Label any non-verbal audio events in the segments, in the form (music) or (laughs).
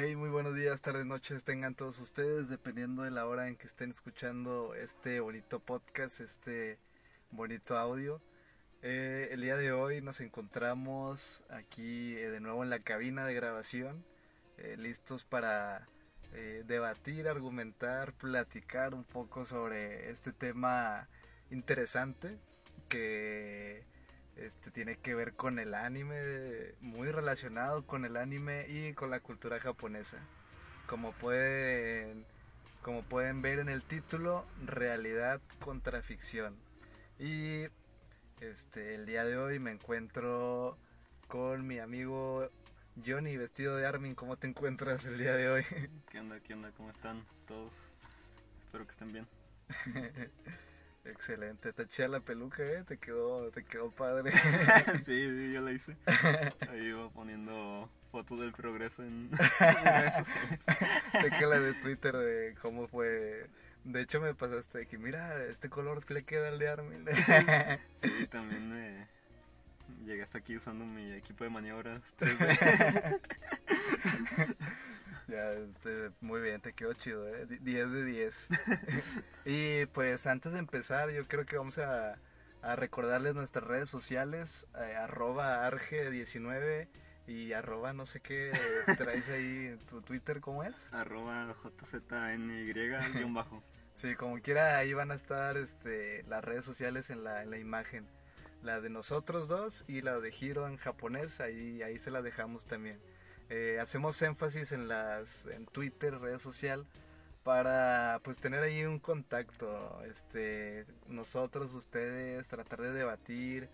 Hey, muy buenos días, tardes, noches tengan todos ustedes, dependiendo de la hora en que estén escuchando este bonito podcast, este bonito audio. Eh, el día de hoy nos encontramos aquí eh, de nuevo en la cabina de grabación, eh, listos para debatir, argumentar, platicar un poco sobre este tema interesante que este tiene que ver con el anime, muy relacionado con el anime y con la cultura japonesa. Como pueden, como pueden ver en el título, realidad contra ficción. Y este el día de hoy me encuentro con mi amigo Johnny vestido de Armin. ¿Cómo te encuentras el día de hoy? ¿Qué onda? ¿Qué onda? ¿Cómo están todos? Espero que estén bien. (laughs) Excelente, está chida la peluca, ¿eh? Te quedó, te quedó padre. (laughs) sí, sí, yo la hice. (laughs) Ahí iba poniendo fotos del progreso en, (laughs) redes sociales. que la de Twitter de cómo fue. De hecho me pasaste que mira, este color le queda al de Armin. sí, también me llegué hasta aquí usando mi equipo de maniobras 3D. Ya, este, muy bien, te quedó chido, ¿eh? 10 de 10. (laughs) y pues antes de empezar, yo creo que vamos a, a recordarles nuestras redes sociales, eh, arroba arge19 y arroba no sé qué traes ahí en tu Twitter, ¿cómo es? (laughs) Arroba jzny-bajo. (laughs) sí, como quiera, ahí van a estar este, las redes sociales en la, en la imagen. La de nosotros dos y la de Hiro en japonés, ahí, ahí se la dejamos también. Eh, hacemos énfasis en las en Twitter, red social, para pues tener ahí un contacto, este, nosotros, ustedes, tratar de debatir,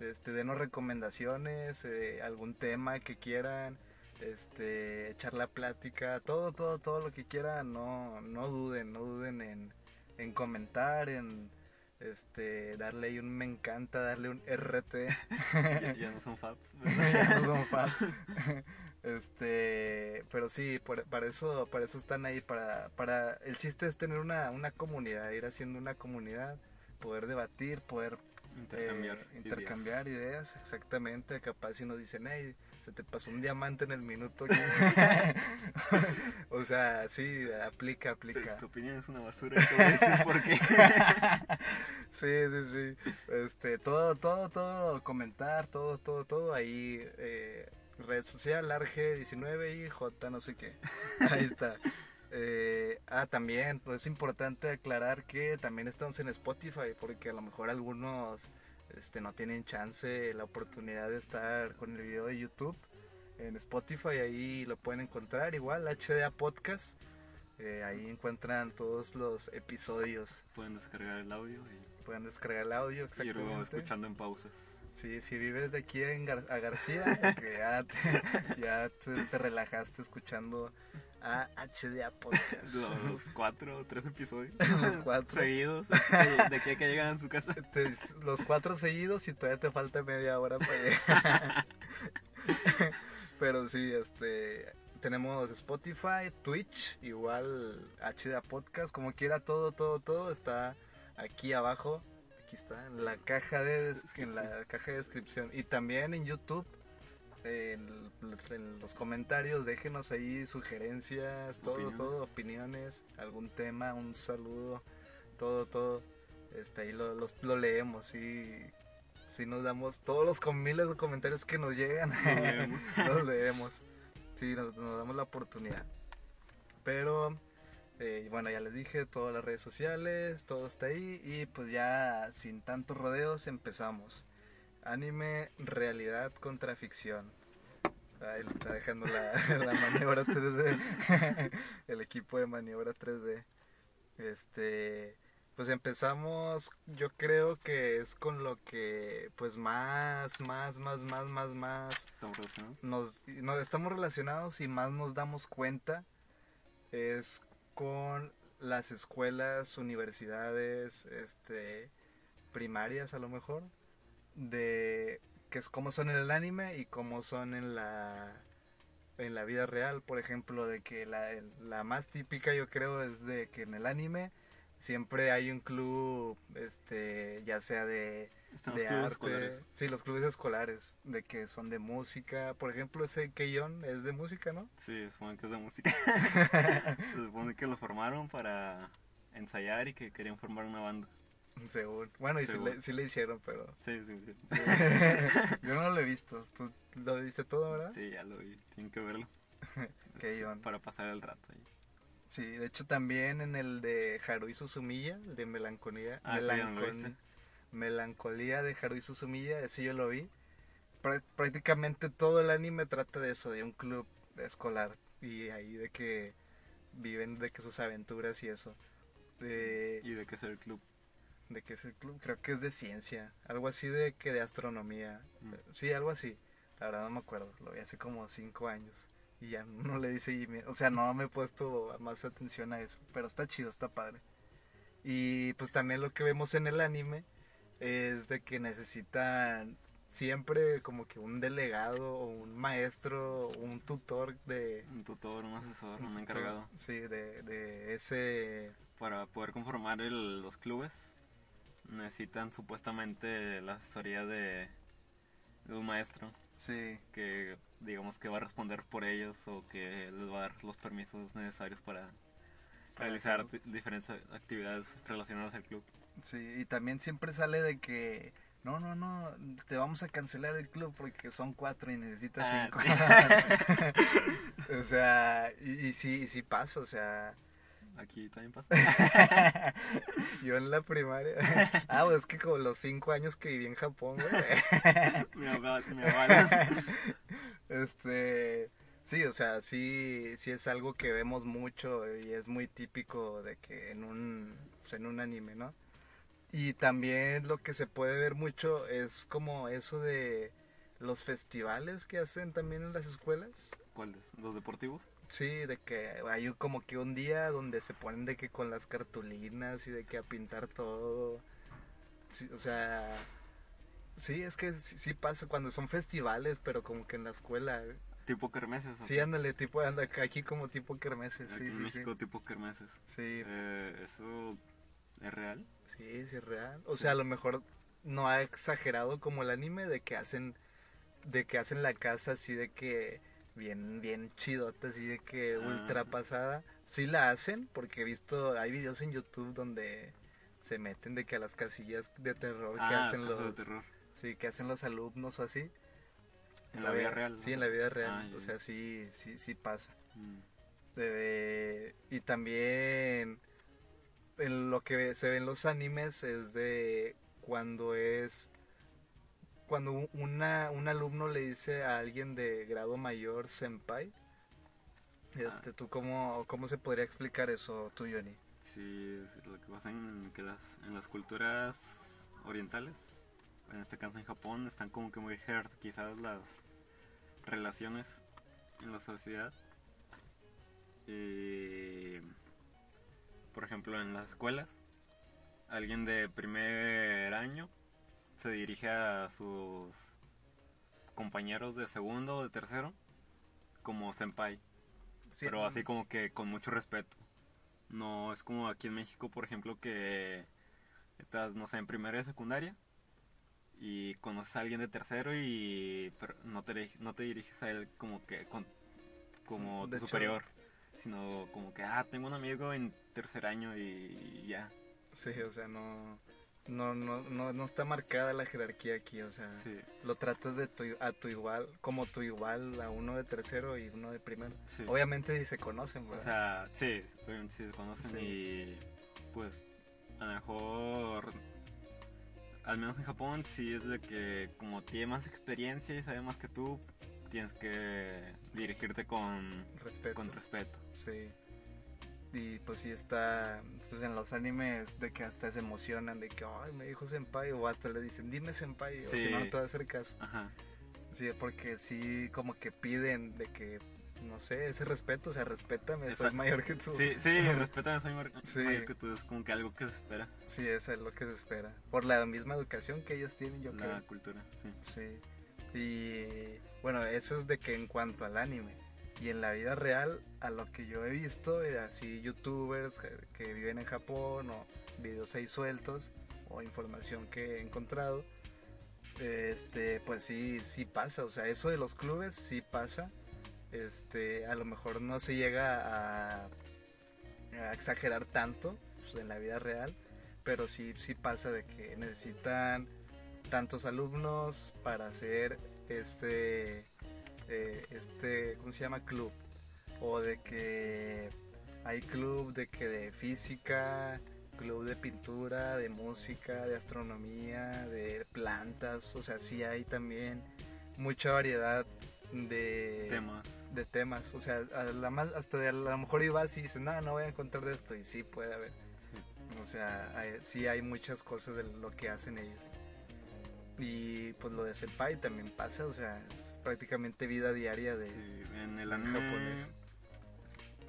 este, denos recomendaciones, eh, algún tema que quieran, este, echar la plática, todo, todo, todo lo que quieran, no, no duden, no duden en, en comentar, en este darle ahí un me encanta, darle un RT. (laughs) ya, no son faps. (laughs) ya no son faps. (laughs) Este, pero sí, para eso, para eso están ahí, para, para, el chiste es tener una, una comunidad, ir haciendo una comunidad, poder debatir, poder intercambiar, eh, intercambiar ideas. exactamente, capaz si nos dicen, hey, se te pasó un diamante en el minuto. (laughs) o sea, sí, aplica, aplica. Tu, opinión es una basura, te voy a decir por qué. (laughs) sí, sí, sí, este, todo, todo, todo, comentar, todo, todo, todo ahí, eh, red social, Arge19 y J no sé qué. (laughs) Ahí está. Eh, ah, también, pues es importante aclarar que también estamos en Spotify, porque a lo mejor algunos este, no tienen chance, la oportunidad de estar con el video de YouTube. En Spotify ahí lo pueden encontrar, igual HDA Podcast. Eh, ahí encuentran todos los episodios. Pueden descargar el audio. Y... Pueden descargar el audio, exactamente. Y luego escuchando en pausas. Sí, si vives de aquí en a García, que ya, te, (laughs) ya te, relajaste escuchando a HDA Podcast. Los cuatro o tres episodios. (laughs) los cuatro. Seguidos. (laughs) De aquí a que llegan a su casa. los cuatro seguidos y todavía te falta media hora para llegar. Pero sí, este... Tenemos Spotify, Twitch, igual HDA Podcast, como quiera, todo, todo, todo está aquí abajo aquí está, en la caja de, en la caja de descripción. Y también en YouTube, en, los comentarios, déjenos ahí sugerencias, todo, todo, opiniones, algún tema, un saludo, todo, todo. Este, ahí lo, lo leemos y si nos damos todos los miles de comentarios que nos llegan, (laughs) los leemos. Sí, nos, nos damos la oportunidad. Pero eh, bueno, ya les dije, todas las redes sociales, todo está ahí y pues ya sin tantos rodeos empezamos. Anime, realidad contra ficción. Ahí está dejando la, (laughs) la maniobra 3D, (laughs) el equipo de maniobra 3D. Este, pues empezamos, yo creo que es con lo que, pues más, más, más, más, más, más. Estamos relacionados. Nos, nos estamos relacionados y más nos damos cuenta es con las escuelas, universidades, este, primarias a lo mejor, de que es cómo son en el anime y cómo son en la en la vida real, por ejemplo, de que la, la más típica yo creo es de que en el anime siempre hay un club, este, ya sea de Están de los clubes arte. escolares. Sí, los clubes escolares, de que son de música. Por ejemplo, ese Keyon es de música, ¿no? Sí, se supone que es de música. (laughs) se supone que lo formaron para ensayar y que querían formar una banda. Según. Bueno, y sí le, sí le hicieron, pero Sí, sí, sí. (laughs) yo no lo he visto. ¿Tú lo viste todo, verdad? Sí, ya lo vi. Tienen que verlo. (laughs) Sí, guion. Para pasar el rato ahí. Sí, de hecho también en el de Haruhi Suzumiya, el de Melancolía, Ah, sí, Melancon- viste. Melancolía de Haruhi Suzumiya, ese yo lo vi. Prá- prácticamente todo el anime trata de eso, de un club escolar y ahí de que viven de que sus aventuras y eso. De, ¿Y de qué es el club? ¿De qué es el club? Creo que es de ciencia, algo así de que de astronomía. Mm. Sí, algo así. La verdad no me acuerdo, lo vi hace como cinco años. Y ya no le di seguimiento, o sea, no me he puesto más atención a eso. Pero está chido, está padre. Y pues también lo que vemos en el anime es de que necesitan siempre como que un delegado o un maestro o un tutor de... Un tutor, un asesor, un tutor, encargado. Sí, de, de ese... Para poder conformar el- los clubes necesitan supuestamente la asesoría de, de un maestro Sí, que digamos que va a responder por ellos o que les va a dar los permisos necesarios para Para realizar diferentes actividades relacionadas al club. Sí, y también siempre sale de que no, no, no, te vamos a cancelar el club porque son cuatro y necesitas Ah, cinco. sí. (laughs) o sea, y, y sí, y sí pasa, o sea, Aquí también pasa. (laughs) yo en la primaria, (laughs) ah, pues es que como los cinco años que viví en Japón, güey, mi abuela, mi abuela. este, sí, o sea, sí, sí es algo que vemos mucho y es muy típico de que en un, pues, en un anime, ¿no? Y también lo que se puede ver mucho es como eso de los festivales que hacen también en las escuelas. ¿Cuáles? ¿Los deportivos? Sí, de que hay como que un día donde se ponen de que con las cartulinas y de que a pintar todo. Sí, o sea, sí, es que sí, sí pasa cuando son festivales, pero como que en la escuela. Tipo kermeses. ¿o Sí, ándale, tipo, anda aquí como tipo kermeses. Aquí Sí, en. México tipo kermeses. Sí, Eh, ¿Eso es real? Sí, sí, es real. O Sí. sea, a lo mejor no ha exagerado como el anime de que hacen, de que hacen la casa así de que bien, bien chidota, así de que Ah. ultra pasada. Sí la hacen, porque he visto, hay videos en YouTube donde se meten de que a las casillas de terror que ah, hacen los, de terror. sí, que hacen los alumnos o así. En la vida real. Sí, en la vida real. Ah, o sea, sí, sí, sí pasa. Mm. Eh, y también en lo que se ve en los animes es de cuando es cuando un- una, un alumno le dice a alguien de grado mayor senpai este tú cómo, cómo se podría explicar eso tú Johnny Sí, es lo que pasa en, que las, en las culturas orientales, en este caso en Japón, están como que muy jerarquizadas las relaciones en la sociedad. Y, por ejemplo, en las escuelas, alguien de primer año se dirige a sus compañeros de segundo o de tercero como senpai. Sí, pero así como que con mucho respeto. No es como aquí en México, por ejemplo, que estás, no sé, en primera y secundaria y conoces a alguien de tercero y pero no te no te diriges a él como que con, como De tu hecho- superior, sino como que ah, tengo un amigo en tercer año y ya. sí o sea no no, no, no, no está marcada la jerarquía aquí, o sea, Sí, lo tratas de tu, a tu igual, como tu igual a uno de tercero y uno de primero. sí. Obviamente si se conocen, O ¿verdad? sea, sí, obviamente sí se conocen Sí. y pues a lo mejor, al menos en Japón, sí es de que como tiene más experiencia y sabe más que tú, tienes que dirigirte con, respeto. con respeto. Sí. Y pues sí está, pues en los animes de que hasta se emocionan de que, ay, me dijo senpai, o hasta le dicen, dime senpai, o si no, no te va a hacer caso. Ajá, Sí, porque sí, como que piden de que, no sé, ese respeto, o sea, respétame, soy mayor que tú. sí, sí, (laughs) respétame, soy mayor Sí. mayor que tú, es como que algo que se espera, Sí, eso es lo que se espera. Por la misma educación que ellos tienen, yo la creo. cultura, sí. Sí. Y bueno, eso es de que en cuanto al anime. Y en la vida real, a lo que yo he visto, eh, así youtubers que, viven en Japón o videos ahí sueltos o información que he encontrado, Este, pues sí, sí pasa, o sea, eso de los clubes sí pasa. Este, a lo mejor no se llega a, a exagerar tanto pues, en la vida real, pero sí, sí pasa de que necesitan tantos alumnos para hacer este, eh, este, ¿cómo se llama? Club. O de que hay club de que de física, club de pintura, de música, de astronomía, de plantas, o sea, sí hay también mucha variedad de Temas. de temas, o sea, a la más, hasta de, a lo mejor ibas y dices, no, no voy a encontrar de esto, y sí puede haber, Sí. o sea, hay- sí hay muchas cosas de lo que hacen ellos. Y pues lo de Senpai también pasa, o sea, es prácticamente vida diaria de Sí, en el anime japonés.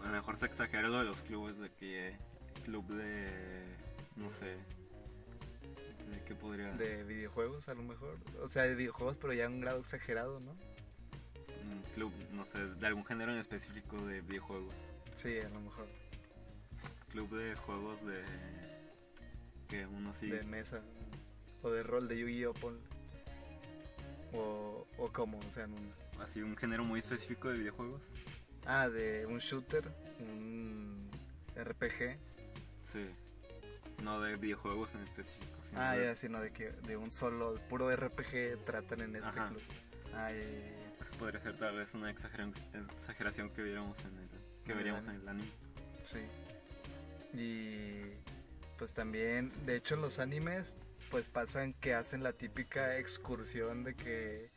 a lo mejor se exagera lo de los clubes de que club de no sé de qué podría. De videojuegos a lo mejor, o sea, de videojuegos pero ya a un grado exagerado, ¿no? un club no sé de algún género en específico de videojuegos. Sí, a lo mejor, club de juegos de que uno sí. De mesa o de rol de Yu-Gi-Oh! O, o como, o sea, en un- así un género muy específico de videojuegos ah, de un shooter, un RPG, sí no de videojuegos en específico sino ah, de- ya, sino de que de un solo, puro RPG tratan en este Ajá. club. Ah, ya, ya, ya. eso podría ser tal vez una exageración, que viéramos en el que En el veríamos en el anime Sí. Y pues también, de hecho los animes, pues pasan que hacen la típica excursión de que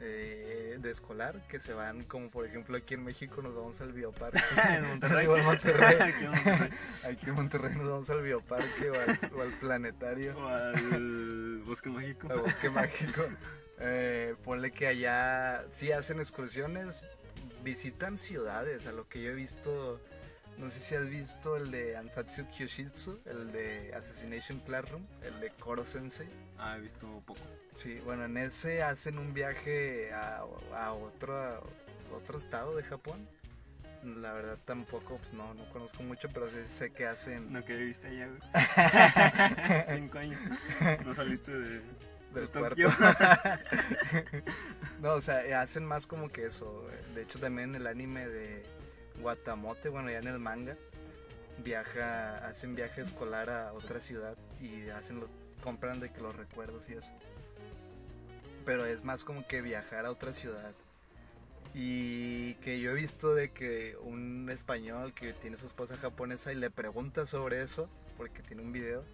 eh, de escolar, que se van como por ejemplo aquí en México nos vamos al bioparque. (laughs) en Monterrey O en Monterrey. (laughs) Aquí en Monterrey. Aquí en Monterrey nos vamos al bioparque o al, o al planetario, O al Bosque Mágico. al bosque mágico. Eh, ponle que allá sí hacen excursiones, visitan ciudades, a lo que yo he visto, no sé si has visto el de Ansatsu Kyoshitsu, el de Assassination Classroom, el de Koro Sensei. Ah, he visto poco. Sí, bueno, en ese hacen un viaje a, a otro, a otro estado de Japón. La verdad tampoco, pues no, no conozco mucho, pero sí sé que hacen No, que viste allá, güey. (laughs) Cinco años. No saliste de, de del Tokio. cuerpo. (laughs) (laughs) no, o sea, hacen más como que eso. De hecho, también en el anime de Watamote, bueno, ya en el manga, viaja, hacen viaje escolar a otra ciudad y hacen los, compran de que los recuerdos y eso. Pero es más como que viajar a otra ciudad. Y que yo he visto de que un español que tiene su esposa japonesa y le pregunta sobre eso, porque tiene un video,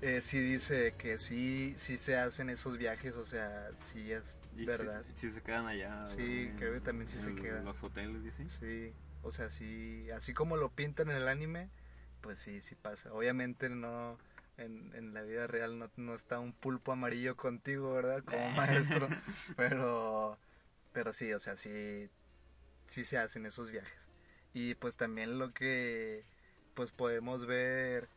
eh, sí dice que sí, sí se hacen esos viajes, o sea, sí es Y verdad. Si, si se quedan allá. Sí, en- creo que también sí se en quedan. Los hoteles y así. Sí, o sea, sí, así como lo pintan en el anime, pues sí, sí pasa. Obviamente no, en, en la vida real no, no está un pulpo amarillo contigo, ¿verdad? Como (laughs) maestro, pero, pero sí, o sea, sí, sí se hacen esos viajes. Y pues también lo que, pues podemos ver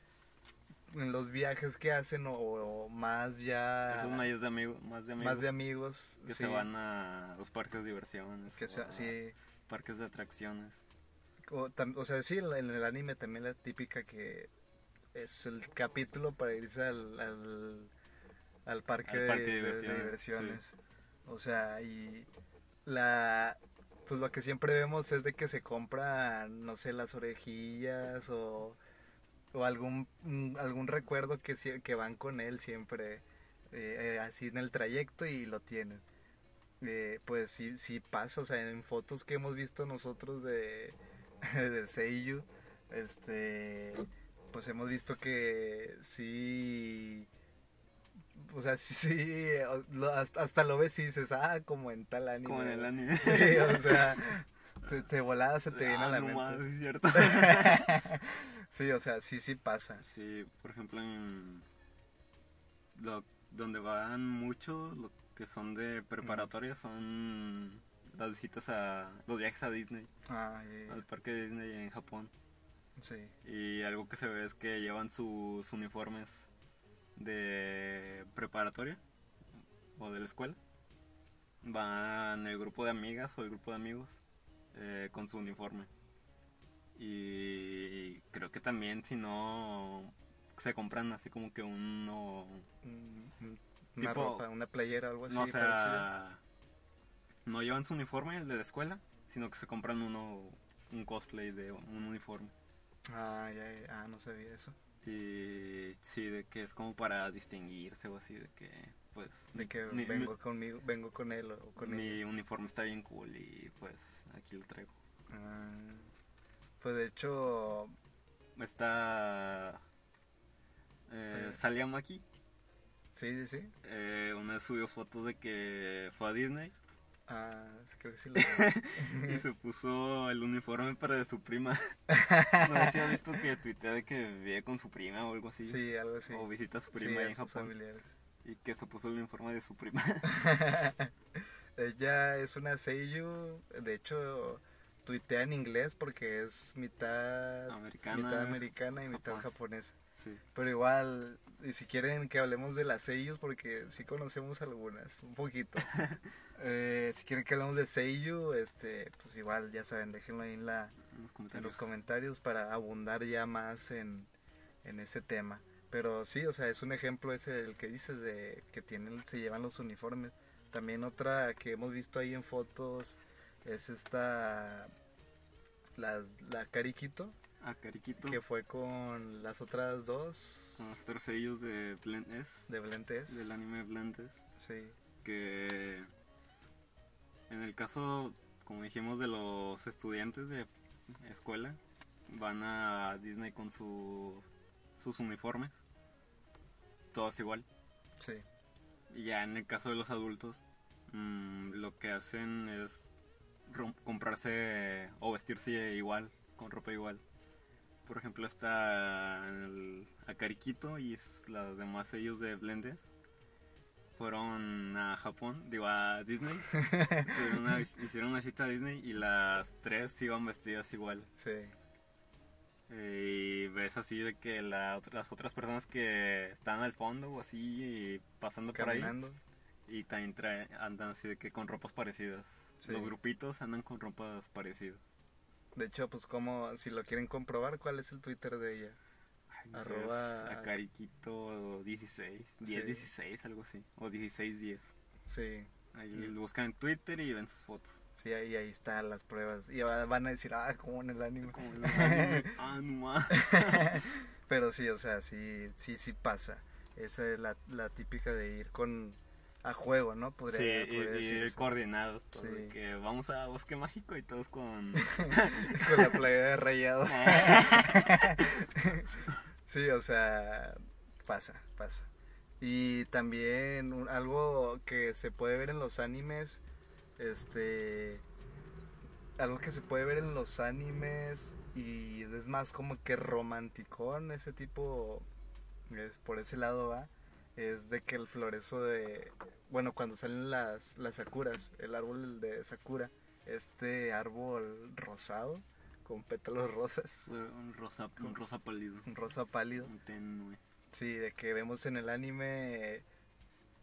en los viajes que hacen o, o más ya, Esos más de amigos. Más de amigos. más de amigos, que sí, se van a los parques de diversiones. que sea, sí. Parques de atracciones. O, tam- o sea, sí, en el anime también la típica que es el capítulo para irse al, al, al parque, Al de, parque de de- de diversiones, diversiones. O sea, y la pues lo que siempre vemos es de que se compran, no sé, las orejillas o, o algún mm, algún recuerdo que, que van con él siempre eh, eh, así en el trayecto y lo tienen. Eh, pues sí, sí pasa, o sea, en fotos que hemos visto nosotros de, (laughs) de Seiyu, este, pues hemos visto que sí, o sea, (laughs) sí, sí, hasta, hasta lo ves y dices, ah, como en tal anime. Como en el anime. (laughs) Sí, o sea, te, te volada, se te viene Ah, a la no mente. mames, es cierto. Sí, o sea, sí, sí pasa. Sí, por ejemplo, en lo, donde van mucho, lo que son de preparatoria, son las visitas a los viajes a Disney, Ah, al parque de Disney en Japón. sí, Y algo que se ve es que llevan sus uniformes de preparatoria o de la escuela. Van el grupo de amigas o el grupo de amigos eh, con su uniforme. Y creo que también si no se compran así como que uno un, un Una Tipo- ropa, una playera, algo así. no, o parecido. sea, no llevan su uniforme, el de la escuela, sino que se compran uno, un cosplay de un uniforme. Ah, ya, ya, ah, no sabía eso. Y sí, de que es como para distinguirse o así, de que, pues, De que mi, vengo conmigo, vengo con él o con mi, ella. mi uniforme está bien cool y pues aquí lo traigo. Ah, pues de hecho, Está... Eh. Salia Maki, sí, sí, sí. eh, una vez subió fotos de que fue a Disney Ah, creo que sí (laughs) lo y se puso el uniforme para de su prima. (laughs) No sé si has visto que tuitea de que vive con su prima o algo así. Sí, algo así. O visita a su prima en Japón. familiares. Y que se puso el uniforme de su prima. (laughs) Ella es una seiyuu, de hecho tuitea en inglés porque es mitad Americana. mitad americana y mitad Japón. japonesa. Sí. Pero igual, y si quieren que hablemos de las seiyus, porque sí conocemos algunas, un poquito. (laughs) Eh, si quieren que hablemos de seiyu, este, pues igual, ya saben, déjenlo ahí en, la, En los en los comentarios para abundar ya más en, en ese tema. Pero sí, o sea, es un ejemplo ese el que dices de que tienen, se llevan los uniformes. También otra que hemos visto ahí en fotos es esta, la, la Cariquito, A Cariquito. que fue con las otras dos Con los tres sellos de Blend S. de Blentes. Del anime Blend S. Sí, Que en el caso, como dijimos, de los estudiantes de escuela, van a Disney con su, sus uniformes. Todos igual. sí, Y ya en el caso de los adultos, mm, lo que hacen es comprarse o vestirse igual, con ropa igual. Por ejemplo, está el Akariquito y los demás sellos de Blendes. Fueron a Japón, digo a Disney. (laughs) hicieron, una, hicieron una cita a Disney y las tres iban vestidas igual. sí, Eh, Y ves así de que la las otras personas que están al fondo o así y pasando por ahí caminando. y también trae- andan así de que con ropas parecidas. Sí. Los grupitos andan con ropas parecidas. De hecho, pues como, si lo quieren comprobar, ¿cuál es el Twitter de ella? Arroba- Acariquito 16, 10, Sí. 16, algo así. O 16, 10. Sí, Ahí Y- lo buscan en Twitter y ven sus fotos. sí, ahí, ahí están las pruebas. Y va- van a decir, ah, como en el anime. Como el anime. ah, no. Pero sí, o sea, sí, sí, sí pasa. Esa es la, la típica de ir con, a juego, ¿no? Podría, Sí, y, podría y decirse. coordinados. todo, Sí. de que vamos a Bosque Mágico y todos con. (laughs) (laughs) con la playa de rayados. (laughs) Sí, o sea, pasa, pasa. Y también un- algo que se puede ver en los animes, este, algo que se puede ver en los animes y es más como que romanticón, ese tipo, es por ese lado va, es de que el florezo de, bueno, cuando salen las, las sakuras, el árbol de sakura, este árbol rosado con pétalos rosas, un rosa, un rosa pálido. un rosa pálido. Un tenue. Sí, de que vemos en el anime,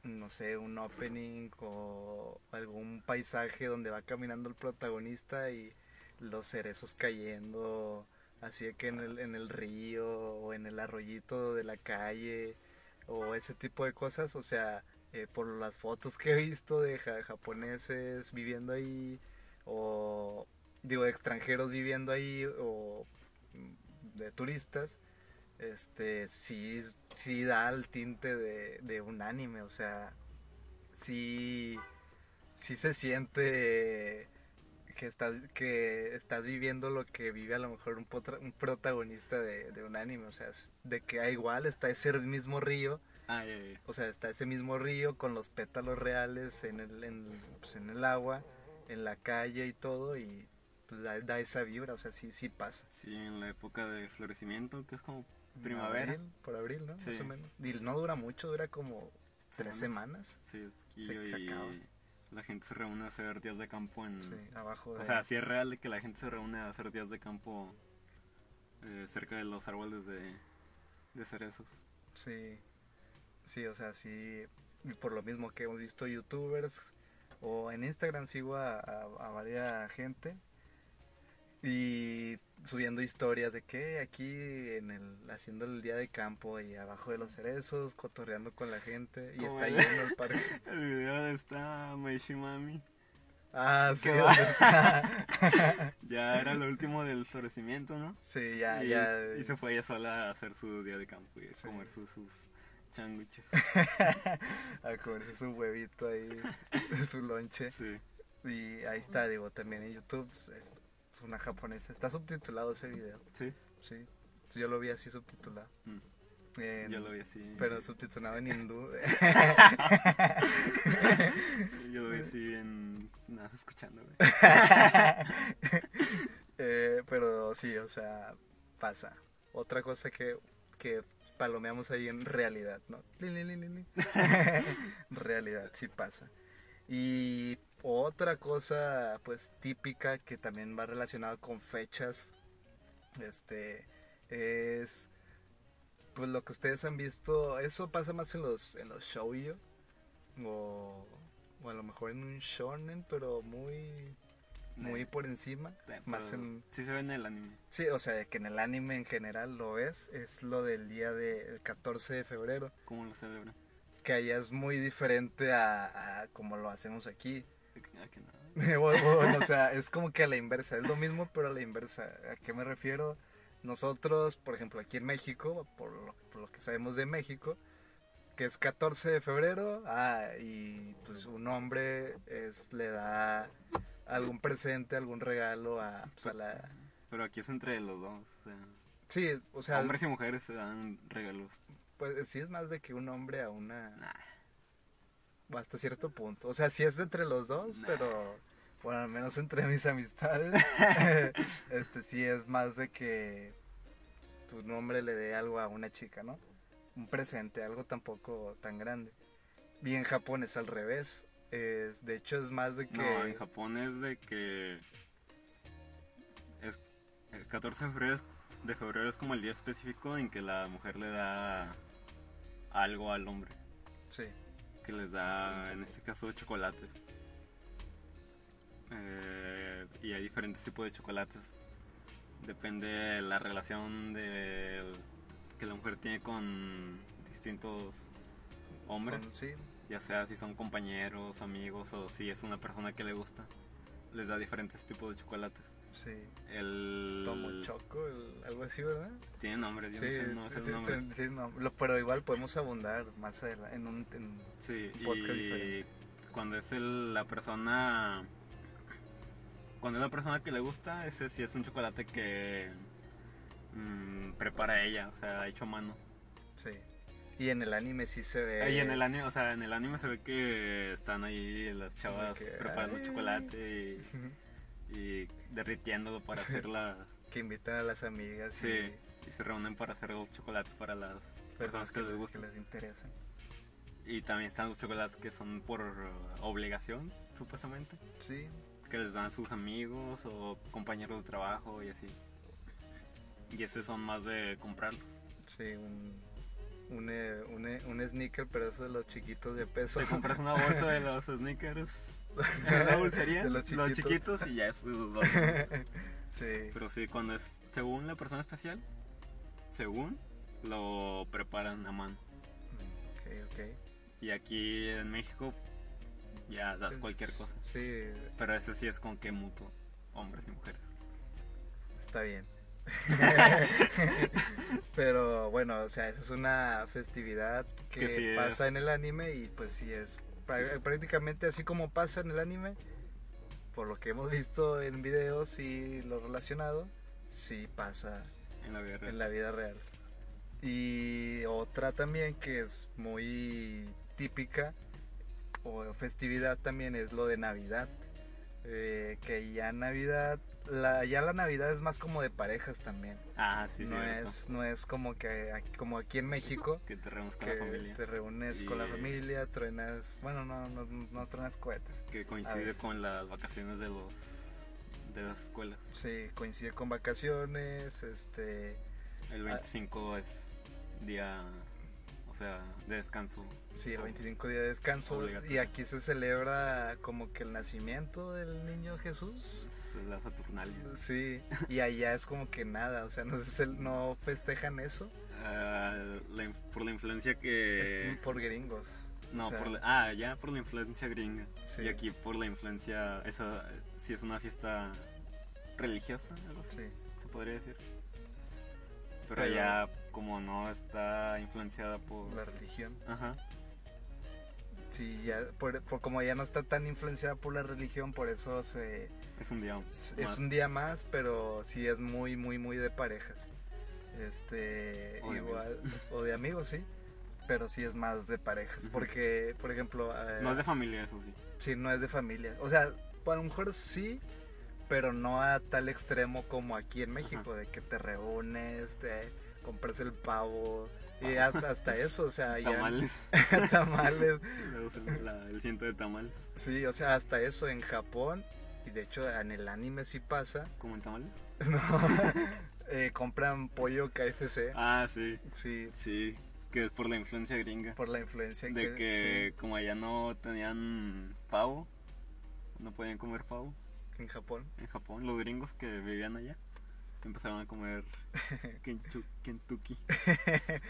no sé, un opening o algún paisaje donde va caminando el protagonista y los cerezos cayendo, así de que en el, en el río o en el arroyito de la calle o ese tipo de cosas, o sea, eh, por las fotos que he visto de ja- japoneses viviendo ahí o digo de extranjeros viviendo ahí o mm, de turistas este sí sí da el tinte de, de un anime o sea sí sí se siente que estás que estás viviendo lo que vive a lo mejor un, potra- un protagonista de, de un anime o sea de que ah, igual está ese mismo río Ah, o sea, está ese mismo río con los pétalos reales en el, en, pues, en el agua, en la calle y todo, y pues da, da esa vibra, o sea, sí, sí pasa. Sí, en la época de florecimiento, que es como primavera. abril, por abril, ¿no? Sí. Más o menos. Y no dura mucho, dura como tres semanas. Sí, Se- poquillo se y acaba. La gente se reúne a hacer días de campo en... Sí, abajo de... O sea, sí es real de que la gente se reúne a hacer días de campo eh, cerca de los árboles de, de cerezos. Sí, sí, o sea, sí, por lo mismo que hemos visto youtubers, o en Instagram sigo a, a, a varias gente Y subiendo historias de que aquí en el haciendo el día de campo y abajo de los cerezos, cotorreando con la gente y Como está lleno el parque. (laughs) El video de esta Maishi Mami. Ah, sí. (laughs) Ya era lo último del florecimiento, ¿no? sí, ya, y, ya. y se fue ella sola a hacer su día de campo y a Sí. comer sus, (laughs) sus sándwiches. a comerse su huevito ahí, su lonche. Sí. Y ahí está, digo, también en YouTube es, es una japonesa. Está subtitulado ese video, Sí. sí. Yo lo vi así subtitulado. Mm. Yo lo vi así. Pero subtitulado en hindú. (laughs) (laughs) Yo lo vi así en. Nada, escuchando, güey. (laughs) Eh, pero sí, o sea, pasa. Otra cosa que, que palomeamos ahí en realidad, ¿no? Realidad, sí pasa. Y otra cosa, pues, típica que también va relacionada con fechas, este, es, pues, lo que ustedes han visto, eso pasa más en los, en los shoujo, o, o a lo mejor en un shonen, pero muy, muy por encima, Eh, más en... Sí se ve en el anime. Sí, o sea, que en el anime en general lo es, es lo del día del 14 de febrero, ¿Cómo lo celebran? que allá es muy diferente a, a como lo hacemos aquí. Que no. (laughs) Bueno, bueno, o sea, es como que a la inversa, es lo mismo pero a la inversa. ¿A qué me refiero? Nosotros, por ejemplo, aquí en México, por lo, por lo que sabemos de México, que es 14 de febrero, ah, y pues un hombre es, le da algún presente, algún regalo a, pues, a la... Pero aquí es entre los dos. O sea, Sí, o sea, hombres y mujeres se dan regalos. pues sí es más de que un hombre a una... Nah. Hasta cierto punto. O sea, sí es entre los dos, Nah. pero bueno, al menos entre mis amistades, (laughs) (laughs) este sí es más de que pues, un hombre le dé algo a una chica, ¿no? Un presente, algo tampoco tan grande. Y en Japón es al revés. Es, de hecho, es más de que... No, en Japón es de que. Es, el 14 de febrero, es- de febrero es como el día específico en que la mujer le da algo al hombre. Sí, Que les da, en este caso, chocolates. Eh, y hay diferentes tipos de chocolates. Depende de la relación de, que la mujer tiene con distintos hombres. con- sí, ya sea si son compañeros, amigos o si es una persona que le gusta, les da diferentes tipos de chocolates. Sí. El Tomo choco, el- algo así, ¿verdad? tiene nombres, yo Sí, no sé, no sí, nombres. sí, no, pero igual podemos abundar más adelante en un... en- un podcast y diferente. cuando es el- la persona cuando es la persona que le gusta, ese sí es un chocolate que mm, prepara ella, o sea, hecho a mano. sí. Y en el anime sí se ve... Y en el anime, o sea, en el anime se ve que están ahí las chavas preparando ay. chocolate y, y derritiéndolo para hacer (laughs) las que invitan a las amigas Sí, y y se reúnen para hacer los chocolates para las personas que les gustan. les interesa. Y también están los chocolates que son por uh, obligación, supuestamente, Sí, que les dan sus amigos o compañeros de trabajo y así. Y esos son más de comprarlos. sí, un, un, eh, un, eh, un sneaker, pero eso de los chiquitos de peso. Te compras una bolsa de (laughs) los sneakers una bolsería, De (laughs) los los chiquitos. y ya es dos. (laughs) sí, Pero sí, cuando es según la persona especial, según lo preparan a mano. ok, ok. Y aquí en México ya das cualquier cosa. Sí, Pero ese sí es con que mutuo, hombres y mujeres. está bien. (laughs) pero bueno, o sea, esa es una festividad que, Que sí pasa es. en el anime y pues sí es prá- Sí. prácticamente así como pasa en el anime, por lo que hemos visto en videos y lo relacionado, sí pasa En la vida real. en la vida real. Y otra también que es muy típica o festividad también es lo de Navidad. Eh, que ya Navidad, la, ya la Navidad es más como de parejas también. Ah, sí, no, cierto. es, no es como que aquí- como aquí en México, Que te reúnes con que la familia. te reúnes con la familia, truenas, bueno, no, no, no truenas cohetes. Que coincide con las vacaciones de los de las escuelas. Sí, coincide con vacaciones, este... El Ah. 25 es día, o sea, de descanso. Sí, el 25 día de descanso. Obligatorio. Y aquí se celebra como que el nacimiento del niño Jesús. Es la Saturnalia. Sí, y allá es como que nada, o sea, no, se- no festejan eso. Ah, la por la influencia que... Es por gringos. No, o sea, por la- ah, ya por la influencia gringa. Sí. Y aquí por la influencia, esa sí es una fiesta religiosa, algo así, Sí, se podría decir. Pero, Pero- allá como no está influenciada por... la religión. Ajá. Sí, ya, por, por como ya no está tan influenciada por la religión, por eso se, Es un día es más. un día más, pero sí es muy, muy, muy de parejas. Este, O de igual, amigos. o de amigos, sí, pero sí es más de parejas, porque, por ejemplo, eh, No es de familia, eso sí. sí, no es de familia. O sea, a lo mejor sí, pero no a tal extremo como aquí en México, de que te reúnes, te compras el pavo, y hasta, hasta eso, o sea, ya- Tamales. (laughs) tamales. El ciento de tamales. Sí, o sea, hasta eso en Japón, y de hecho en el anime sí pasa, ¿Cómo en tamales? (laughs) no, (laughs) eh, compran pollo KFC, Ah, sí. sí, Sí, que es por la influencia gringa. por la influencia De que sí, como allá no tenían pavo, no podían comer pavo en Japón. en Japón, los gringos que vivían allá empezaron a comer (laughs) Kentucky. (laughs)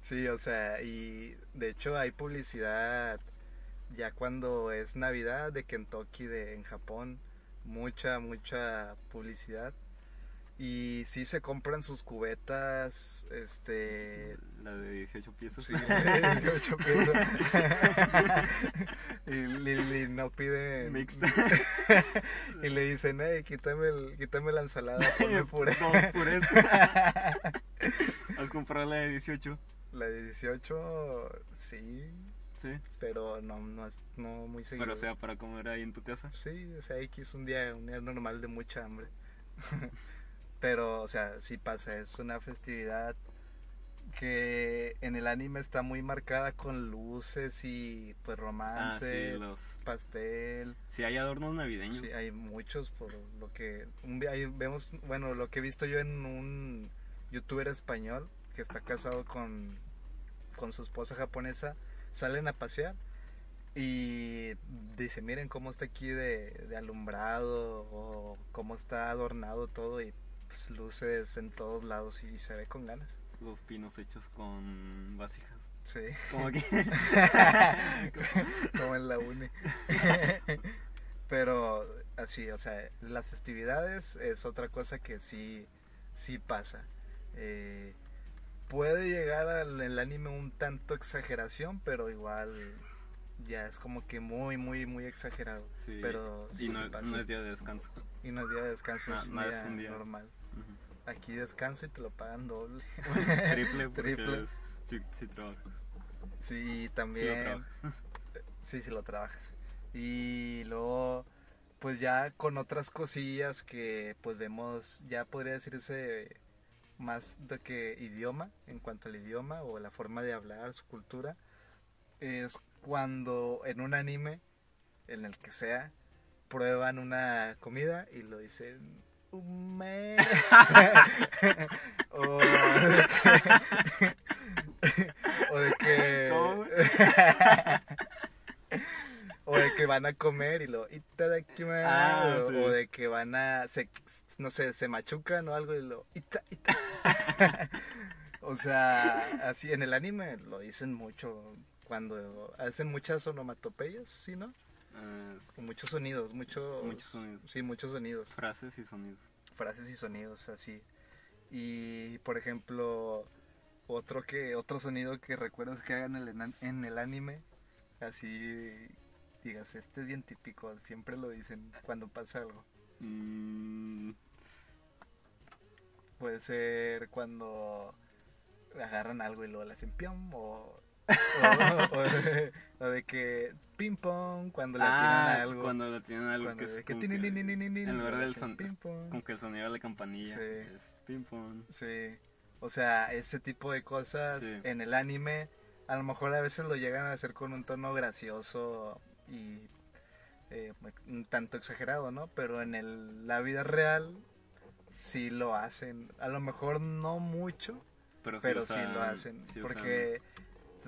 Sí, o sea, y de hecho hay publicidad ya cuando es Navidad de Kentucky de en Japón, mucha mucha publicidad. Y sí se compran sus cubetas, este, La de 18 piezas. Sí, 18 pesos. (laughs) y, no piden. Mixta. (laughs) y le dicen, hey, quítame, el, quítame la ensalada, ponme (laughs) puré. Dos purés. ¿Has comprado la de 18? La de 18, sí, Sí. pero no, no, es, no muy seguido. Pero o sea, para comer ahí en tu casa. Sí, o sea, X un día, un día normal de mucha hambre. Pero, o sea, sí pasa, es una festividad que en el anime está muy marcada con luces y pues Ah, romance, sí, los... pastel. Sí, hay adornos navideños. Sí, hay muchos por lo que un, ahí vemos, bueno, lo que he visto yo en un youtuber español que está casado con, con su esposa japonesa, salen a pasear y dice, miren cómo está aquí de, de alumbrado o cómo está adornado todo y pues, luces en todos lados y se ve con ganas. Los pinos hechos con vasijas. Sí, Como aquí. (laughs) como en la uni. (laughs) Pero así, o sea, las festividades es otra cosa que sí, sí pasa. Eh, puede llegar al el anime un tanto exageración, pero igual ya es como que muy, muy, muy exagerado. Sí. Pero sí, y no, sí pasa. no es día de descanso. Y no es día de descanso, No, es, no día es un día. normal. Aquí descanso y te lo pagan doble. (laughs) Triple, (laughs) Triple. es- sí trabajas. Sí, lo también. trabajas. (laughs) Sí, sí lo trabajas. Y luego, pues ya con otras cosillas que pues vemos, ya podría decirse más de que idioma, en cuanto al idioma o la forma de hablar, su cultura, es cuando en un anime, en el que sea, prueban una comida y lo dicen (laughs) O, (laughs) o de que ¿Cómo? o de que van a comer y lo itadakimasu Ah, o, sí. o de que van a se, no sé se machucan o algo y lo ita, ita. (laughs) o sea así en el anime lo dicen mucho cuando hacen muchas onomatopeyas sí no Ah, muchos sonidos muchos muchos sonidos. sí muchos sonidos Frases y sonidos. frases y sonidos así y por ejemplo otro que otro sonido que recuerdas que hagan en en el anime así digas este es bien típico siempre lo dicen cuando pasa algo Mm, puede ser cuando agarran algo y lo hacen piom o o, o de, o de que ping pong cuando le ah, tiran algo cuando le tienen algo que es que que- nin, nin, nin, en lugar del son, ping pong. como que el sonido de la campanilla Sí. es ping pong. Sí, o sea, ese tipo de cosas Sí. en el anime, a lo mejor a veces lo llegan a hacer con un tono gracioso y eh, un tanto exagerado, ¿no? Pero en el, la vida real sí lo hacen, a lo mejor no mucho, Pero, pero sí, lo hacen, sí porque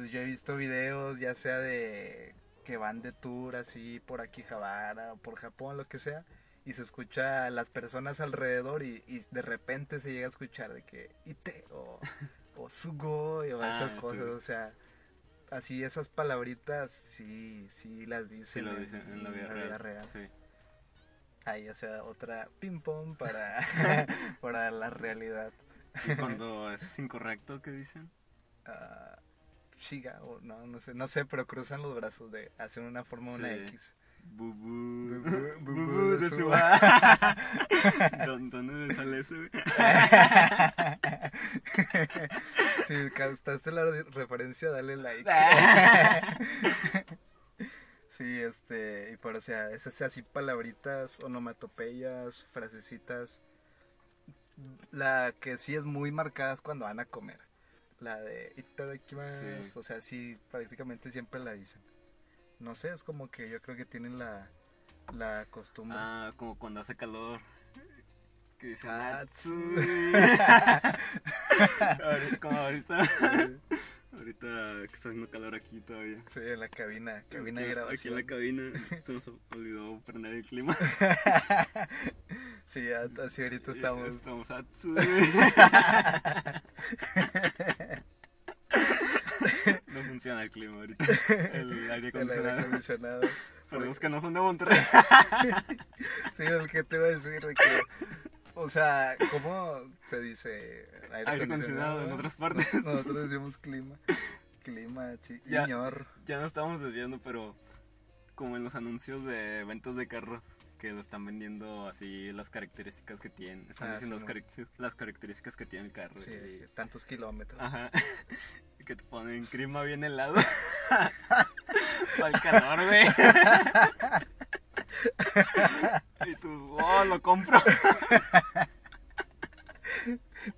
pues yo he visto videos, ya sea de que van de tour así por aquí Javara o por Japón, lo que sea, y se escucha a las personas alrededor y, y de repente se llega a escuchar de que ite o, o sugo o Ah, esas sí. cosas, o sea, así esas palabritas sí, sí las dicen, Sí, lo dicen en la vida, real. Sí. Ahí, o sea, otra ping pong para, (laughs) (laughs) para la realidad. Y cuando es incorrecto, ¿qué dicen? Ah, Shiga o no, no sé, no sé, pero cruzan los brazos de hacen una forma una Sí. X. Bubú. Bubú, bubú de su- su (laughs) ¿Dó- ¿Dónde sale güey? (laughs) si captaste la re- referencia, dale like. (laughs) sí, este, y por o sea, esas así palabritas, onomatopeyas, frasecitas. La que sí es muy marcada es cuando van a comer. La de itadakimasu, Sí. o sea, sí, prácticamente siempre la dicen. No sé, es como que yo creo que tienen la, la costumbre. Ah, como cuando hace calor. Que dicen. (laughs) Ahorita- como ahorita. (laughs) Ahorita que está haciendo calor aquí todavía. Sí, en la cabina, cabina de Aquí- grabación. Aquí en la cabina (laughs) se nos olvidó prender el clima. (laughs) Sí, así ahorita estamos. Estamos Atsu. (laughs) No funciona el clima ahorita. El aire El aire acondicionado. acondicionado. Para los que no son de Monterrey. Sí, el que te iba a decir de que, o sea, ¿cómo se dice? Aire acondicionado en otras partes. Nos- (laughs) Nosotros decimos clima. Clima, chi, Ya. señor. Ya no estamos desviando, pero como en los anuncios de ventas de carro que lo están vendiendo así las características que tiene. Están Ah, diciendo sí, las, carac- las características que tiene el carro. Sí, y- tantos kilómetros. Ajá. Y (laughs) que te ponen clima bien helado. (laughs) Para el calor, güey. (laughs) y tú, oh, lo compro. (laughs)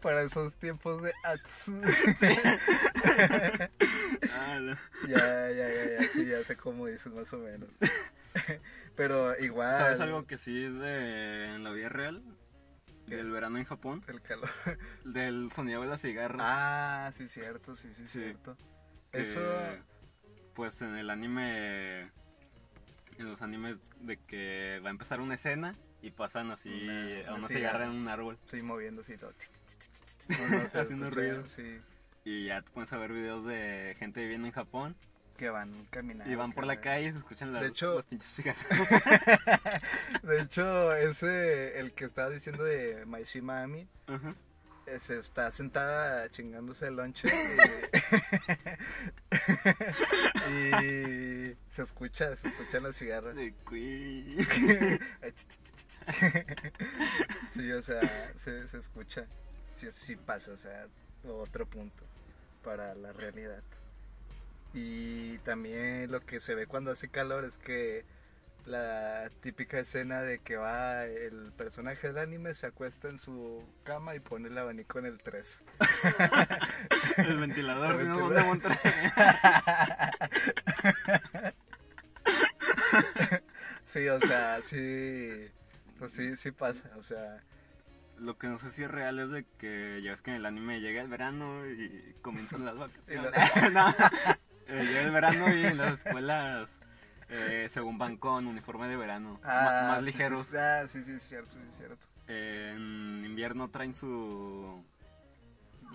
Para esos tiempos de Atsu. (laughs) Ah, no. ya, ya, ya, ya, sí, ya sé cómo dices más o menos. Pero igual. ¿Sabes algo que sí es de en la vida real? ¿Qué? Del verano en Japón. El calor. Del sonido de las cigarras. Ah, sí, cierto, sí, sí, Sí. cierto. Eso. Pues en el anime. En los animes de que va a empezar una escena y pasan así Una- a una una cigarra. en un árbol. Estoy moviendo así todo. (laughs) Haciendo ruido. Sí, Y ya te pones a ver videos de gente viviendo en Japón. que van caminando. y van por la calle y se escuchan las, De hecho- las pinches cigarras. (laughs) De hecho, ese, el que estaba diciendo de Maishima Ami, Ajá. eh, se está sentada chingándose el lonche y, (laughs) y se escucha, se escuchan las cigarras. De. Sí, o sea, se, se escucha. Sí, sí pasa, o sea, otro punto para la realidad. Y también lo que se ve cuando hace calor es que la típica escena de que va el personaje del anime, se acuesta en su cama y pone el abanico en el 3. (laughs) El ventilador, El no, ventilador. ¿dónde Monterrey? (laughs) Sí, o sea, sí, pues sí, sí pasa, o sea, Lo que no sé si es real es de que ya ves que en el anime llega el verano y comienzan las (laughs) vacaciones. No, eh, llega el verano y en las escuelas, eh, según van con uniforme de verano, ma- más sí, ligeros. Sí, ah, sí, sí, es cierto, sí, es cierto. Eh, en invierno traen su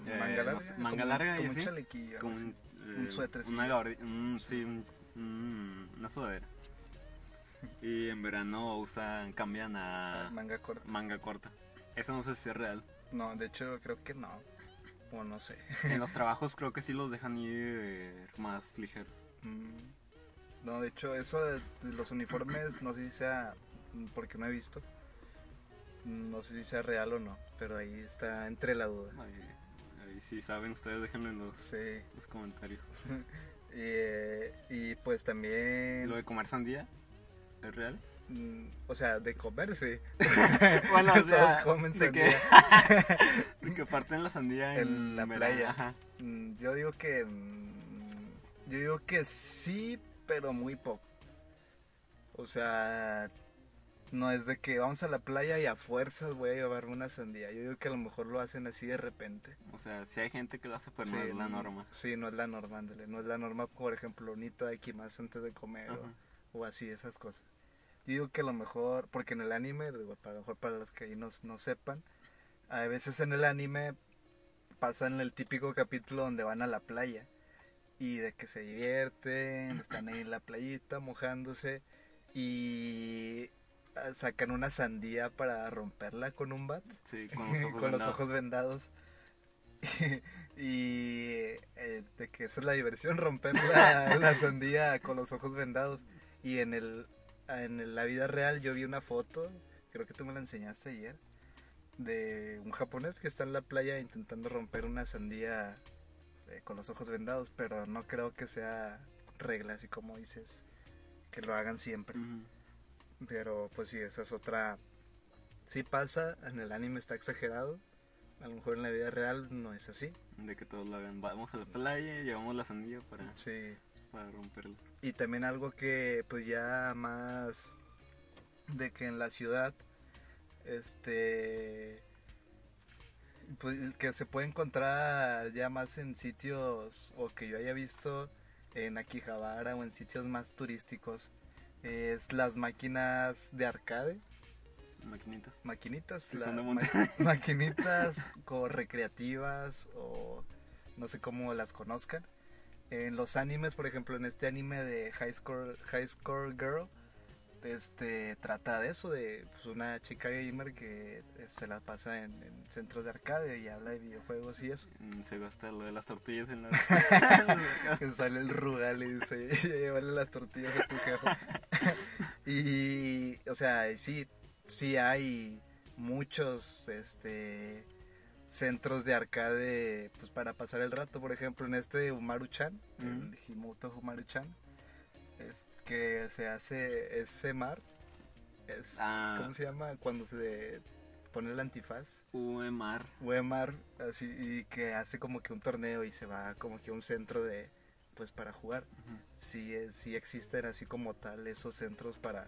Eh, manga no larga, sé, manga como un- larga y como un así, chalequillo, como un, Un eh, suétercillo. una gabardi- un- sí, un- un- una sudadera. Y en verano usan, cambian a manga corta. manga corta. Eso no sé si es real. No, de hecho creo que no. O no sé. En los (laughs) trabajos creo que sí los dejan ir más ligeros. Mm, No, de hecho eso de los uniformes no sé si sea mm, porque no he visto. Mm, No sé si sea real o no, pero ahí está entre la duda. Ahí, ahí si saben ustedes déjenlo en los, Sí. los comentarios. (laughs) Y, eh, y pues también ¿Lo de comer sandía? ¿Es real? mm, o sea, de comer sí. (laughs) Bueno, o (laughs) sea, comen de que, sandía. de que parten la sandía en, En la playa. ajá. Yo digo que. Yo digo que sí, pero muy poco. O sea, no es de que vamos a la playa y a fuerzas voy a llevarme una sandía. Yo digo que a lo mejor lo hacen así de repente. O sea, si hay gente que lo hace, pero no es la norma. Sí, no es la norma, ándale. No es la norma, por ejemplo, unita de aquí más antes de comer o, así, esas cosas. Yo digo que a lo mejor, porque en el anime, digo, para, a lo mejor para los que ahí no, no sepan, a veces en el anime pasan el típico capítulo donde van a la playa y de que se divierten, están ahí en la playita mojándose y ah, sacan una sandía para romperla con un bat Sí, con los (laughs) ojos con los vendados. ojos vendados. (laughs) y eh, de que esa es la diversión, romper la, (laughs) la sandía con los ojos vendados. Y en el en la vida real yo vi una foto, creo que tú me la enseñaste ayer, de un japonés que está en la playa intentando romper una sandía eh, con los ojos vendados, pero no creo que sea regla, así como dices, que lo hagan siempre. Pero pues sí, esa es otra... Sí pasa, en el anime está exagerado, a lo mejor en la vida real no es así. De que todos lo hagan. Vamos a la playa, llevamos la sandía para, Sí. para romperlo. Y también algo que pues ya más de que en la ciudad, este... Pues que se puede encontrar ya más en sitios o que yo haya visto en Akihabara o en sitios más turísticos es las máquinas de arcade Maquinitas. maquinitas, Sí, la- ma- (laughs) maquinitas como recreativas o no sé cómo las conozcan. En los animes, por ejemplo, en este anime de High Score, High Score Girl, este trata de eso, de pues, una chica gamer que se la pasa en, en centros de arcade y habla de videojuegos y eso. Mm, Se gasta lo de las tortillas en la... (laughs) (laughs) que sale el rugal y dice, llévale las tortillas a tu jefe. (laughs) y, o sea, sí, sí hay muchos, este, centros de arcade, pues para pasar el rato, por ejemplo, en este de Umaru-chan, Ujú. el Himoto Umaru-chan, es que se hace ese mar, es, Ah. ¿cómo se llama? Cuando se pone el antifaz. UEMAR. Weimar, así, y que hace como que un torneo y se va como que a un centro de, pues para jugar. Sí, eh, sí existen así como tal esos centros para,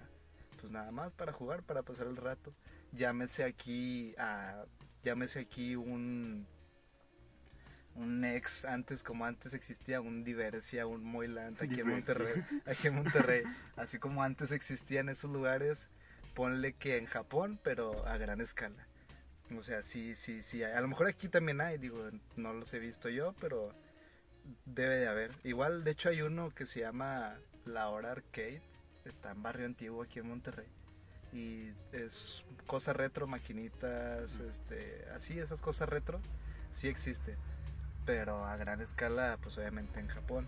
pues nada más para jugar, para pasar el rato. Llámese aquí a, llámese aquí un, un ex, antes como antes existía un Diversia, un Moyland aquí en. Monterrey, aquí en Monterrey, así como antes existían esos lugares, ponle que en Japón, pero a gran escala. O sea, sí, sí, sí. A lo mejor aquí también hay, digo, no los he visto yo, pero debe de haber. Igual, de hecho, hay uno que se llama La Hora Arcade. Está en Barrio Antiguo, aquí en Monterrey. Y es cosa retro, maquinitas, este, así, esas cosas retro, sí existe. Pero a gran escala, pues obviamente en Japón.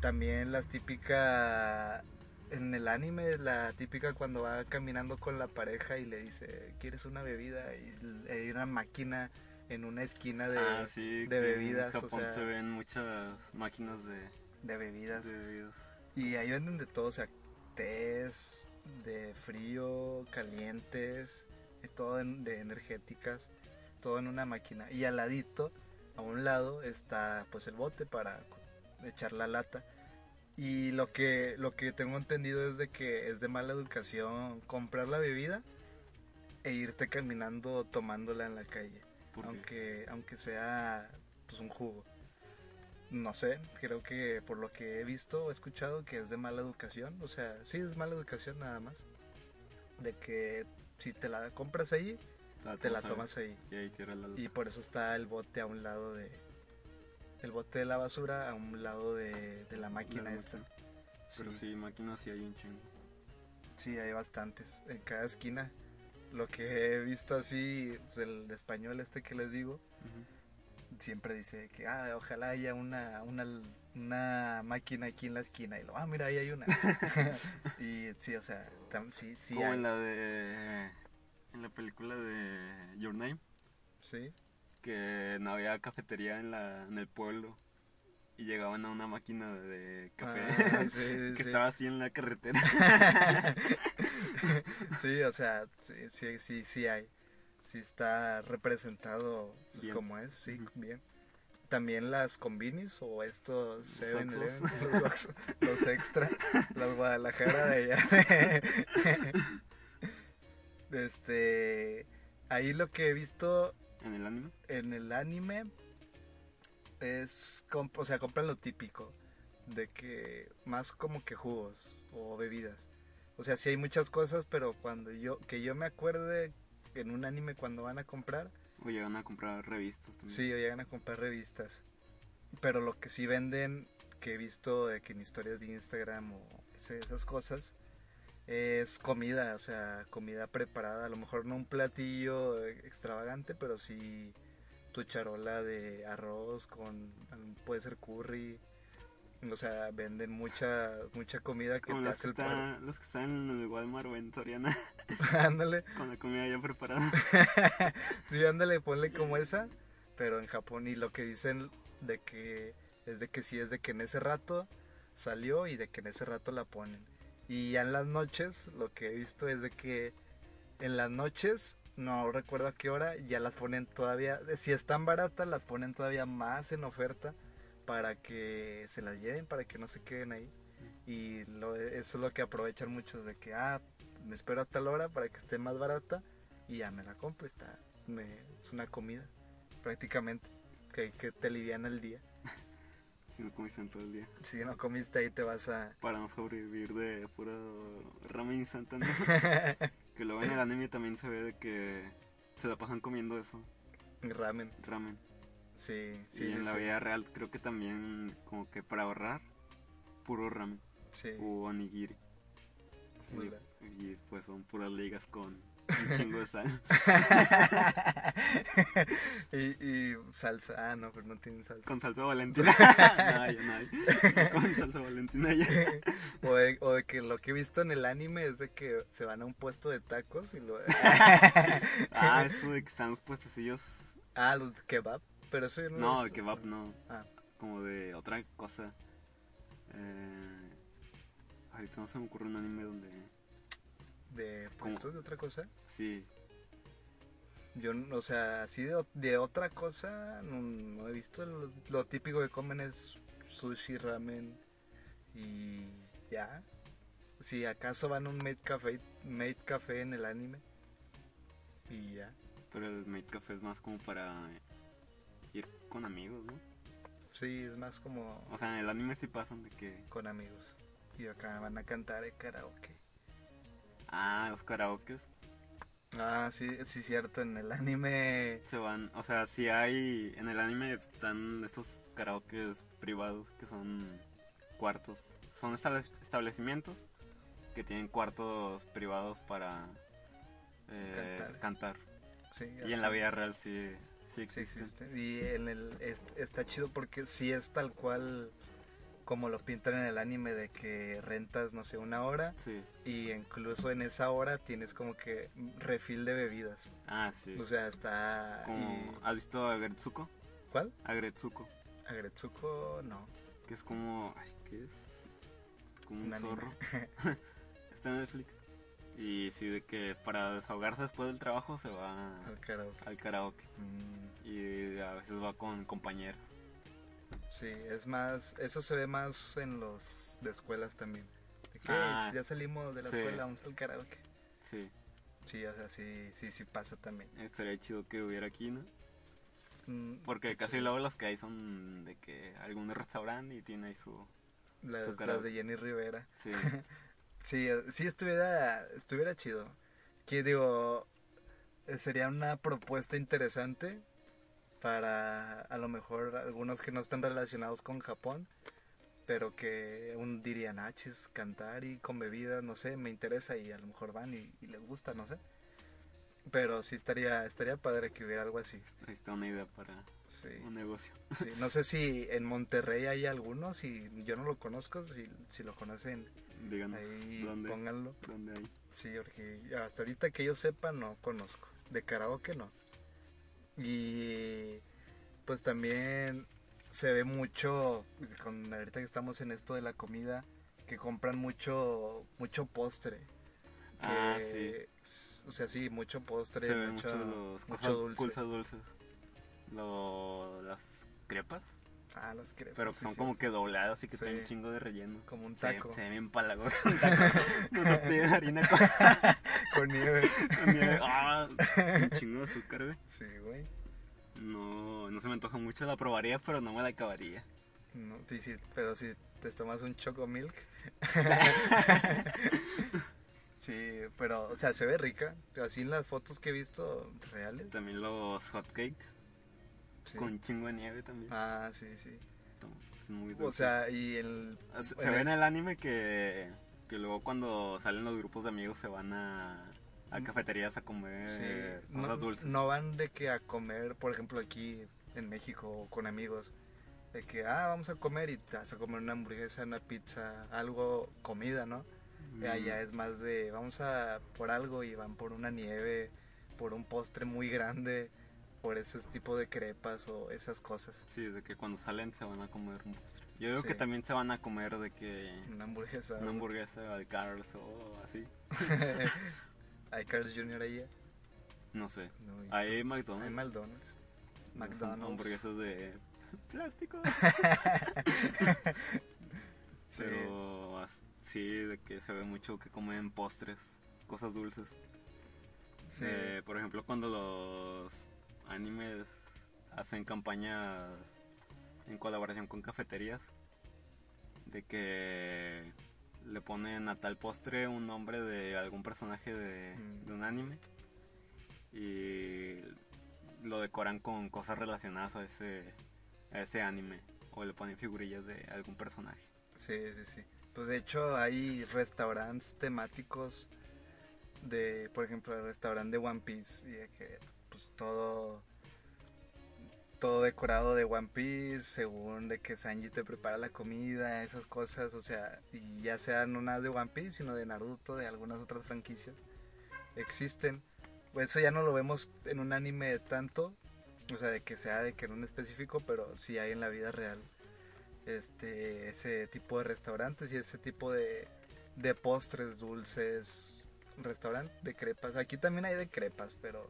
También las típicas en el anime la típica cuando va caminando con la pareja y le dice quieres una bebida y hay una máquina en una esquina de, ah, sí, de bebidas, En o Japón sea- se ven muchas máquinas de, de bebidas de bebidas. y ahí venden de todo o sea tés de frío calientes todo en- de energéticas todo en una máquina y al ladito a un lado está pues el bote para echar la lata. Y lo que lo que tengo entendido es de que es de mala educación comprar la bebida e irte caminando tomándola en la calle. Aunque aunque sea pues un jugo. No sé creo que por lo que he visto o escuchado que es de mala educación. O sea sí es mala educación nada más. De que si te la compras ahí te la tomas ahí Y ahí tira la y por eso está el bote a un lado de el bote de la basura a un lado de, de la máquina La esta máquina. Pero sí, máquinas sí hay un chingo. Sí, hay bastantes en cada esquina. Lo que he visto así, pues el español este que les digo, siempre dice que ah, ojalá haya una, una, una máquina aquí en la esquina. Y lo, ah, mira, ahí hay una. (laughs) (laughs) y sí, o sea, tam- sí, sí Como hay. en la de... En la película de Your Name. Sí, que no había cafetería en la en el pueblo y llegaban a una máquina de café Ah, sí, (laughs) sí, que sí. estaba así en la carretera. (laughs) sí, o sea, sí, sí, sí, sí hay. Sí está representado pues, como es, sí, bien. También las combinis o estos Los 7-Eleven, Oxxos. los, Oxxo, los extra, (laughs) los Guadalajara de allá. Este, ahí lo que he visto ¿En el anime? en el anime es, comp- o sea, compran lo típico, de que más como que jugos o bebidas. O sea, sí hay muchas cosas, pero cuando yo, que yo me acuerde en un anime cuando van a comprar, O llegan a comprar revistas también. sí, o llegan a comprar revistas. Pero lo que sí venden, que he visto de que en historias de Instagram o esas cosas, es comida, o sea, comida preparada. A lo mejor no un platillo extravagante, pero sí tu charola de arroz con, puede ser curry. O sea, venden mucha mucha comida que Como te los hace que, el paro. está, los que están en el Walmart o en Soriana (laughs) ándale, con la comida ya preparada. (laughs) sí, ándale, ponle como esa, pero en Japón y lo que dicen de que es de que sí es de que en ese rato salió y de que en ese rato la ponen. Y ya en las noches lo que he visto es de que en las noches, no recuerdo a qué hora, ya las ponen todavía, si están baratas las ponen todavía más en oferta para que se las lleven, para que no se queden ahí. Y lo, eso es lo que aprovechan muchos de que, ah, me espero a tal hora para que esté más barata y ya me la compro. Está, me- es una comida, prácticamente, que, que te aliviana el día. Si no comiste en todo el día. Si no comiste ahí te vas a... Para no sobrevivir de puro ramen instantáneo. (laughs) que luego en el anime también se ve de que se la pasan comiendo eso, ramen. ramen. Sí, sí, y en sí, la sí. vida real creo que también como que para ahorrar, puro ramen Sí. o onigiri. Y, y pues son puras ligas con un chingo de sal. (laughs) y, y salsa, ah, no, pero no tienen salsa. Con salsa valentina. (laughs) no, ya no hay. (laughs) Con salsa valentina ya. o, de, o de que lo que he visto en el anime es de que se van a un puesto de tacos y lo... Ah, eso de que están los puestecillos. ah, los de kebab, pero eso yo no No, de visto. kebab no. Ah, Como de otra cosa. Eh, ahorita no se me ocurre un anime donde. De ¿Cómo? puestos de otra cosa. Sí, Yo, o sea, así de, de otra cosa no, no he visto. Lo, lo típico que comen es sushi, ramen y ya. Si acaso van a un maid café, maid café en el anime y ya. pero el Made Café es más como para ir con amigos, ¿no? Sí, es más como O sea, en el anime sí pasan de que. con amigos. Y acá van a cantar en karaoke. Ah, los karaokes Ah, sí, sí, cierto. En el anime. se van. O sea, si hay. En el anime están estos karaokes privados que son cuartos. Son estable- establecimientos que tienen cuartos privados para eh, Cantar. cantar. Sí, Y en la vida real sí, sí Sí existen. existe. Y en el, es- está chido porque sí es tal cual como lo pintan en el anime de que rentas, no sé, una hora Sí. y incluso en esa hora tienes como que refil de bebidas. Ah, sí. O sea, está... Como- y- ¿Has visto Agretsuko? ¿Cuál? Agretsuko. Agretsuko, no. Que es como. Ay, ¿Qué es? Como un, zorro. (laughs) (laughs) Está en Netflix. Y sí, de que para desahogarse después del trabajo se va Al karaoke. al karaoke. Mm, Y a veces va con compañeros. Sí, es más... Eso se ve más en los de escuelas también. De que Ah, "Hey, ya salimos de la sí. escuela, vamos al karaoke. Sí, Sí, o sea, sí, sí, sí pasa también. estaría chido que hubiera aquí, ¿no? Mm, Porque casi luego los que hay son de que algún restaurante y tiene ahí su... Las, su las de Jenny Rivera. Sí, (laughs) Sí, eh, sí estuviera, estuviera chido. Que digo, eh, sería una propuesta interesante para a lo mejor algunos que no están relacionados con Japón, pero que un dirían, ah, chis, cantar y con bebidas, no sé, me interesa y a lo mejor van y, y les gusta, no sé. Pero sí estaría, estaría padre que hubiera algo así. ahí está una idea para Sí, un negocio. sí. No sé si en Monterrey hay algunos y yo no lo conozco, si, si lo conocen, Díganos ahí dónde, pónganlo. dónde hay. Sí, porque hasta ahorita que yo sepa no conozco. De karaoke no. Y pues también se ve mucho, con, ahorita que estamos en esto de la comida, que compran mucho mucho postre. Que, Ah, sí. O sea, sí, mucho postre, Se ven mucho, mucho los mucho dulce. dulces. Lo, las crepas, Ah, las crepas. pero son sí. como que dobladas y que traen un chingo de relleno. Como un Se, taco. se ven bien un taco. No, no tiene harina con, (laughs) Con nieve. Con nieve. Ah, un chingo de azúcar, güey. Sí, güey. No, no se me antoja mucho, la probaría, pero no me la acabaría. No, sí, sí, pero si te tomas un choco milk. (laughs) sí, pero, o sea, se ve rica. Así en las fotos que he visto reales. También los hotcakes. Sí. Con chingo de nieve también. Ah, sí, sí. Es muy O dulce. sea, y el. se, se ve en el anime que, que luego cuando salen los grupos de amigos se van a, a cafeterías a comer Sí, cosas no, dulces. no van de que a comer, por ejemplo, aquí en México con amigos. De que, ah, vamos a comer y te vas a comer una hamburguesa, una pizza, algo, comida, ¿no? Mm, Allá es más de, vamos a por algo y van por una nieve, por un postre muy grande, por ese tipo de crepas o esas cosas. Sí, de que cuando salen se van a comer un postre. Yo digo Sí. que también se van a comer de que Una hamburguesa. una hamburguesa de Cars o así. (laughs) ¿Hay Carl's Jr. ahí? No sé. No. Hay McDonald's. Hay McDonald's. McDonald's. Hamburguesas de (laughs) plástico. (laughs) Sí. Pero sí, de que se ve mucho que comen postres, cosas dulces. Sí. Eh, por ejemplo, cuando los animes hacen campañas en colaboración con cafeterías, de que le ponen a tal postre un nombre de algún personaje de, Mm. de un anime y lo decoran con cosas relacionadas a ese, a ese anime o le ponen figurillas de algún personaje. Sí, sí, sí. Pues de hecho hay restaurantes temáticos de, por ejemplo, el restaurante de One Piece y de que pues todo todo decorado de One Piece, según de que Sanji te prepara la comida, esas cosas, o sea, y ya sean no nada de One Piece, sino de Naruto, de algunas otras franquicias, existen. Eso ya no lo vemos en un anime tanto, o sea, de que sea de que en un específico, pero sí hay en la vida real este ese tipo de restaurantes y ese tipo de, de postres dulces restaurante de crepas aquí también hay de crepas pero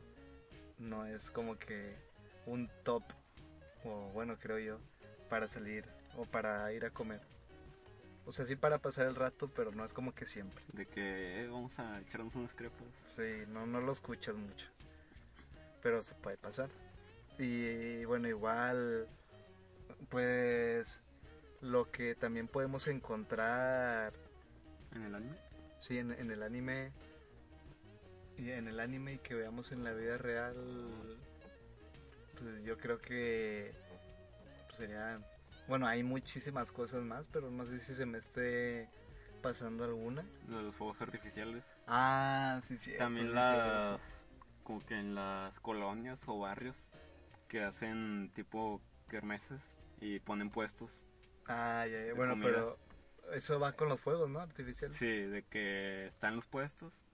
no es como que un top o bueno creo yo para salir o para ir a comer o sea sí para pasar el rato pero no es como que siempre De que eh, vamos a echarnos unas crepas. Sí, no, no lo escuchas mucho. Pero se puede pasar. Y bueno, igual, pues lo que también podemos encontrar, ¿En el anime? sí, en, en el anime, y en el anime y que veamos en la vida real, pues yo creo que pues, serían, bueno, hay muchísimas cosas más, pero no sé si se me esté pasando alguna. Lo de los fuegos artificiales. Ah, sí, sí. También las. Como que en las colonias o barrios que hacen tipo kermeses y ponen puestos. Ah, ya, ya. Bueno, comida. pero eso va con los fuegos, ¿no? Artificiales. Sí, de que están los puestos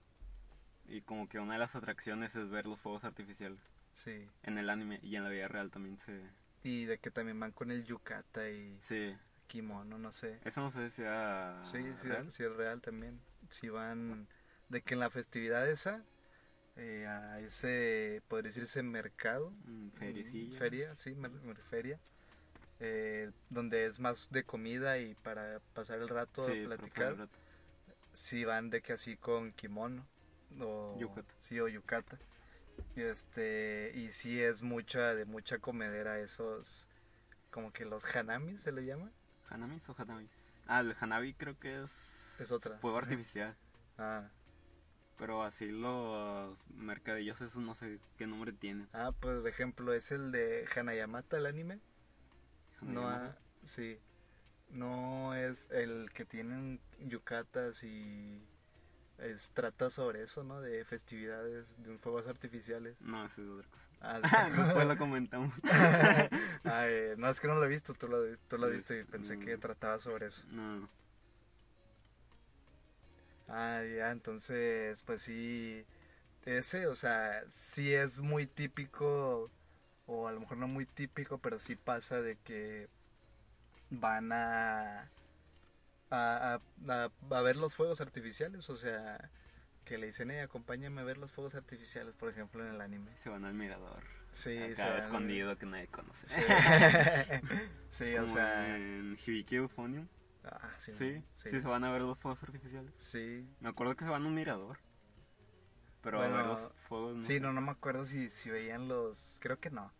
y como que una de las atracciones es ver los fuegos artificiales Sí. en el anime y en la vida real también se... Y de que también van con el yukata y Sí, kimono, no sé. eso no sé si sea sí, sí, real. sí es real también. Si van de que en la festividad esa, eh, a ese, podría decirse mercado. Mm, feriecilla. Feria, sí, mer- mer- feria. eh, donde es más de comida y para pasar el rato Sí, a platicar. rato. si van de que así con kimono o Yukata. sí o yukata y este y sí es mucha de mucha comedera esos como que los hanami se le llama ¿Hanamis o hanamis? Ah, el hanabi creo que es... Es otra. Fuego artificial. ah Pero así los mercadillos, esos no sé qué nombre tienen. ah pues por ejemplo es el de Hanayamata el anime no Hanayamata. ha- sí no es el que tienen yucatas y es, trata sobre eso no de festividades de fuegos artificiales No, esa es otra cosa. ah, (laughs) Después lo comentamos. Ay, (laughs) no, es que no lo he visto, tú lo, tú lo Sí, viste y pensé mm. que trataba sobre eso. No, Ah, ya, entonces, pues sí, ese, o sea, sí es muy típico, o a lo mejor no muy típico, pero sí pasa de que van a, a, a, a- a ver los fuegos artificiales, o sea, que le dicen, eh, acompáñame a ver los fuegos artificiales, por ejemplo, en el anime. se van al mirador. Sí, Acá se escondido que nadie conoce. Sí, (laughs) Sí, o sea, en Hibiki Euphonium. ah, sí, Sí, sí, sí, se van a ver los fuegos artificiales. sí, Me acuerdo que se van a un mirador. Pero Bueno, ver los fuegos no. Sí, no, no me acuerdo si, si veían los... Creo que no.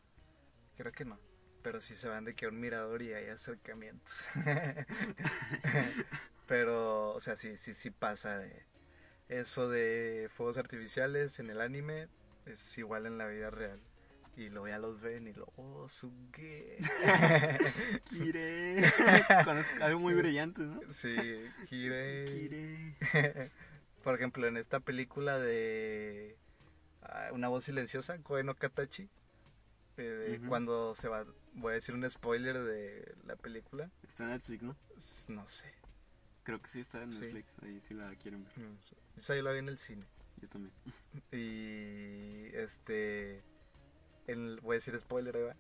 Creo que no. Pero sí se van de que a un mirador y hay acercamientos. (laughs) Pero, o sea, sí, sí, sí pasa de... Eso de fuegos artificiales en el anime es igual en la vida real. Y luego ya los ven y lo... ¡Oh, su gay! (laughs) Kire. (laughs) Algo muy brillante, ¿no? sí, Kirei. Kire. Por ejemplo, en esta película de ah, Una voz silenciosa, Koe no Katachi, eh, de Ujú. cuando se va, voy a decir un spoiler de la película, Está en Netflix, ¿no? no sé, Creo que sí está en Sí. Netflix. Ahí sí la quieren ver. sé. esa yo la vi en el cine. Yo también. (laughs) Y este, en- voy a decir spoiler.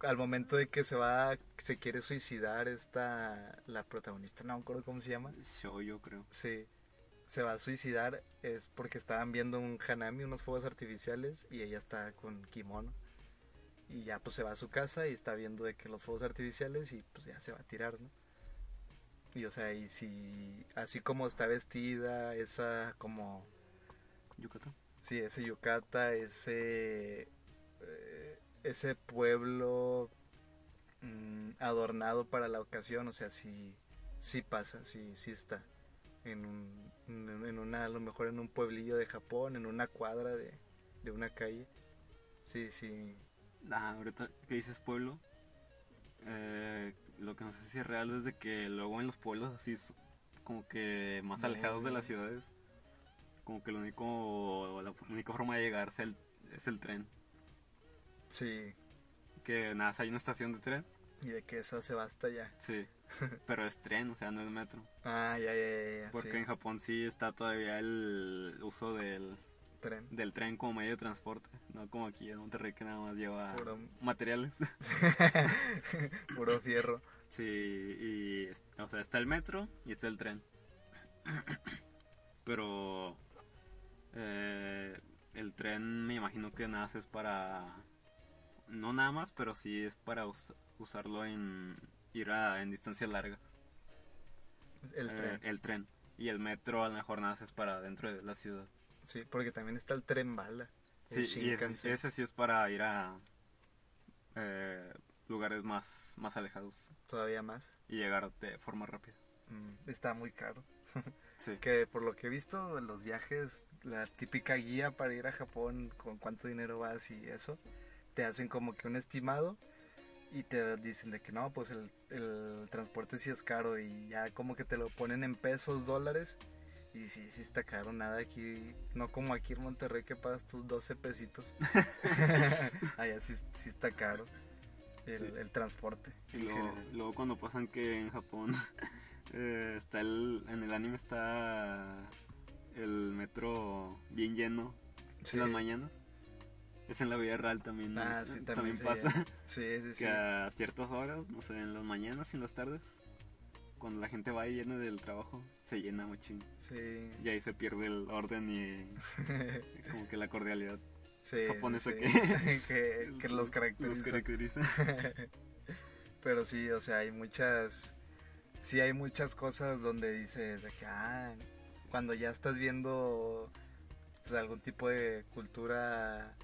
Al momento de que se va, se quiere suicidar esta, la protagonista, no me acuerdo cómo se llama. Show, yo creo. Sí, se va a suicidar es porque estaban viendo un hanami, unos fuegos artificiales y ella está con kimono. Y ya pues se va a su casa y está viendo de que los fuegos artificiales y pues ya se va a tirar, ¿no? Y o sea, y si así como está vestida, esa como Yucatán. sí, ese yukata, ese eh, ese pueblo mm, adornado para la ocasión, o sea, sí sí pasa, sí sí está en un en una a lo mejor en un pueblillo de Japón, en una cuadra de, de una calle. Sí, sí. Ah, ahorita que dices pueblo, eh, lo que no sé si es real es de que luego en los pueblos así como que más No. alejados de las ciudades, como que lo único, la única forma de llegar es el, es el tren. Sí, Que nada, hay una estación de tren, y de que esa se va hasta allá. sí, (laughs) pero es tren, o sea, no es metro. Ah, ya, ya, ya, ya, Porque sí, en Japón sí está todavía el uso del, tren. del tren como medio de transporte, no como aquí en Monterrey que nada más lleva Puro, materiales. (laughs) puro fierro. Sí, y o sea, está el metro y está el tren. Pero eh, el tren me imagino que nada más es para no nada más, pero sí es para us- usarlo en ir a, en distancias largas. El Eh, tren. el tren y el metro a lo mejor nada más es para dentro de la ciudad. Sí, porque también está el tren bala. Sí, y ese sí es para ir a eh, lugares más más alejados Todavía más. y llegar de forma rápida. Mm, está muy caro. (laughs) Sí. Que por lo que he visto, en los viajes, la típica guía para ir a Japón, con cuánto dinero vas y eso, te hacen como que un estimado y te dicen de que no, pues el, el transporte sí es caro y ya como que te lo ponen en pesos, dólares. Y sí, sí está caro, nada aquí, no como aquí en Monterrey que pagas tus 12 pesitos. (laughs) (laughs) Allá sí, sí está caro el, Sí. el transporte. Y luego, luego cuando pasan que en Japón (laughs) eh, está el, en el anime está el metro bien lleno Sí. en las mañanas. Es en la vida real también. ¿no? Ah, sí, también, pasa sí, sí. que a ciertas horas, no sé, en las mañanas y en las tardes, cuando la gente va y viene del trabajo, se llena muchísimo. Sí. Y ahí se pierde el orden y (laughs) como que la cordialidad sí, japonesa sí, que- (laughs) que, que los caracteriza. los caracteriza. (laughs) Pero sí, o sea, hay muchas, sí hay muchas cosas donde dices de que, ah, cuando ya estás viendo pues, algún tipo de cultura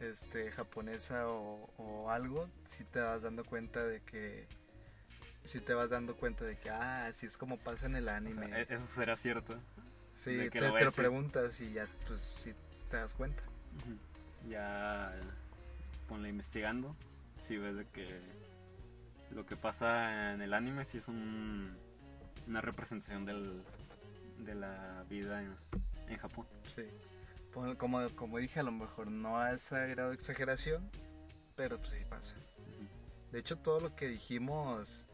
este japonesa o, o algo, sí te vas dando cuenta de que, sí te vas dando cuenta de que, ah, así es como pasa en el O anime. sea, e- eso será cierto. sí, te, lo preguntas y ya, pues sí te das cuenta. Ya ponle investigando, si ves de que lo que pasa en el anime sí es un, una representación del, de la vida en, en Japón. Sí. Como, como dije, a lo mejor no a ese grado de exageración, pero pues sí pasa. De hecho, todo lo que dijimos,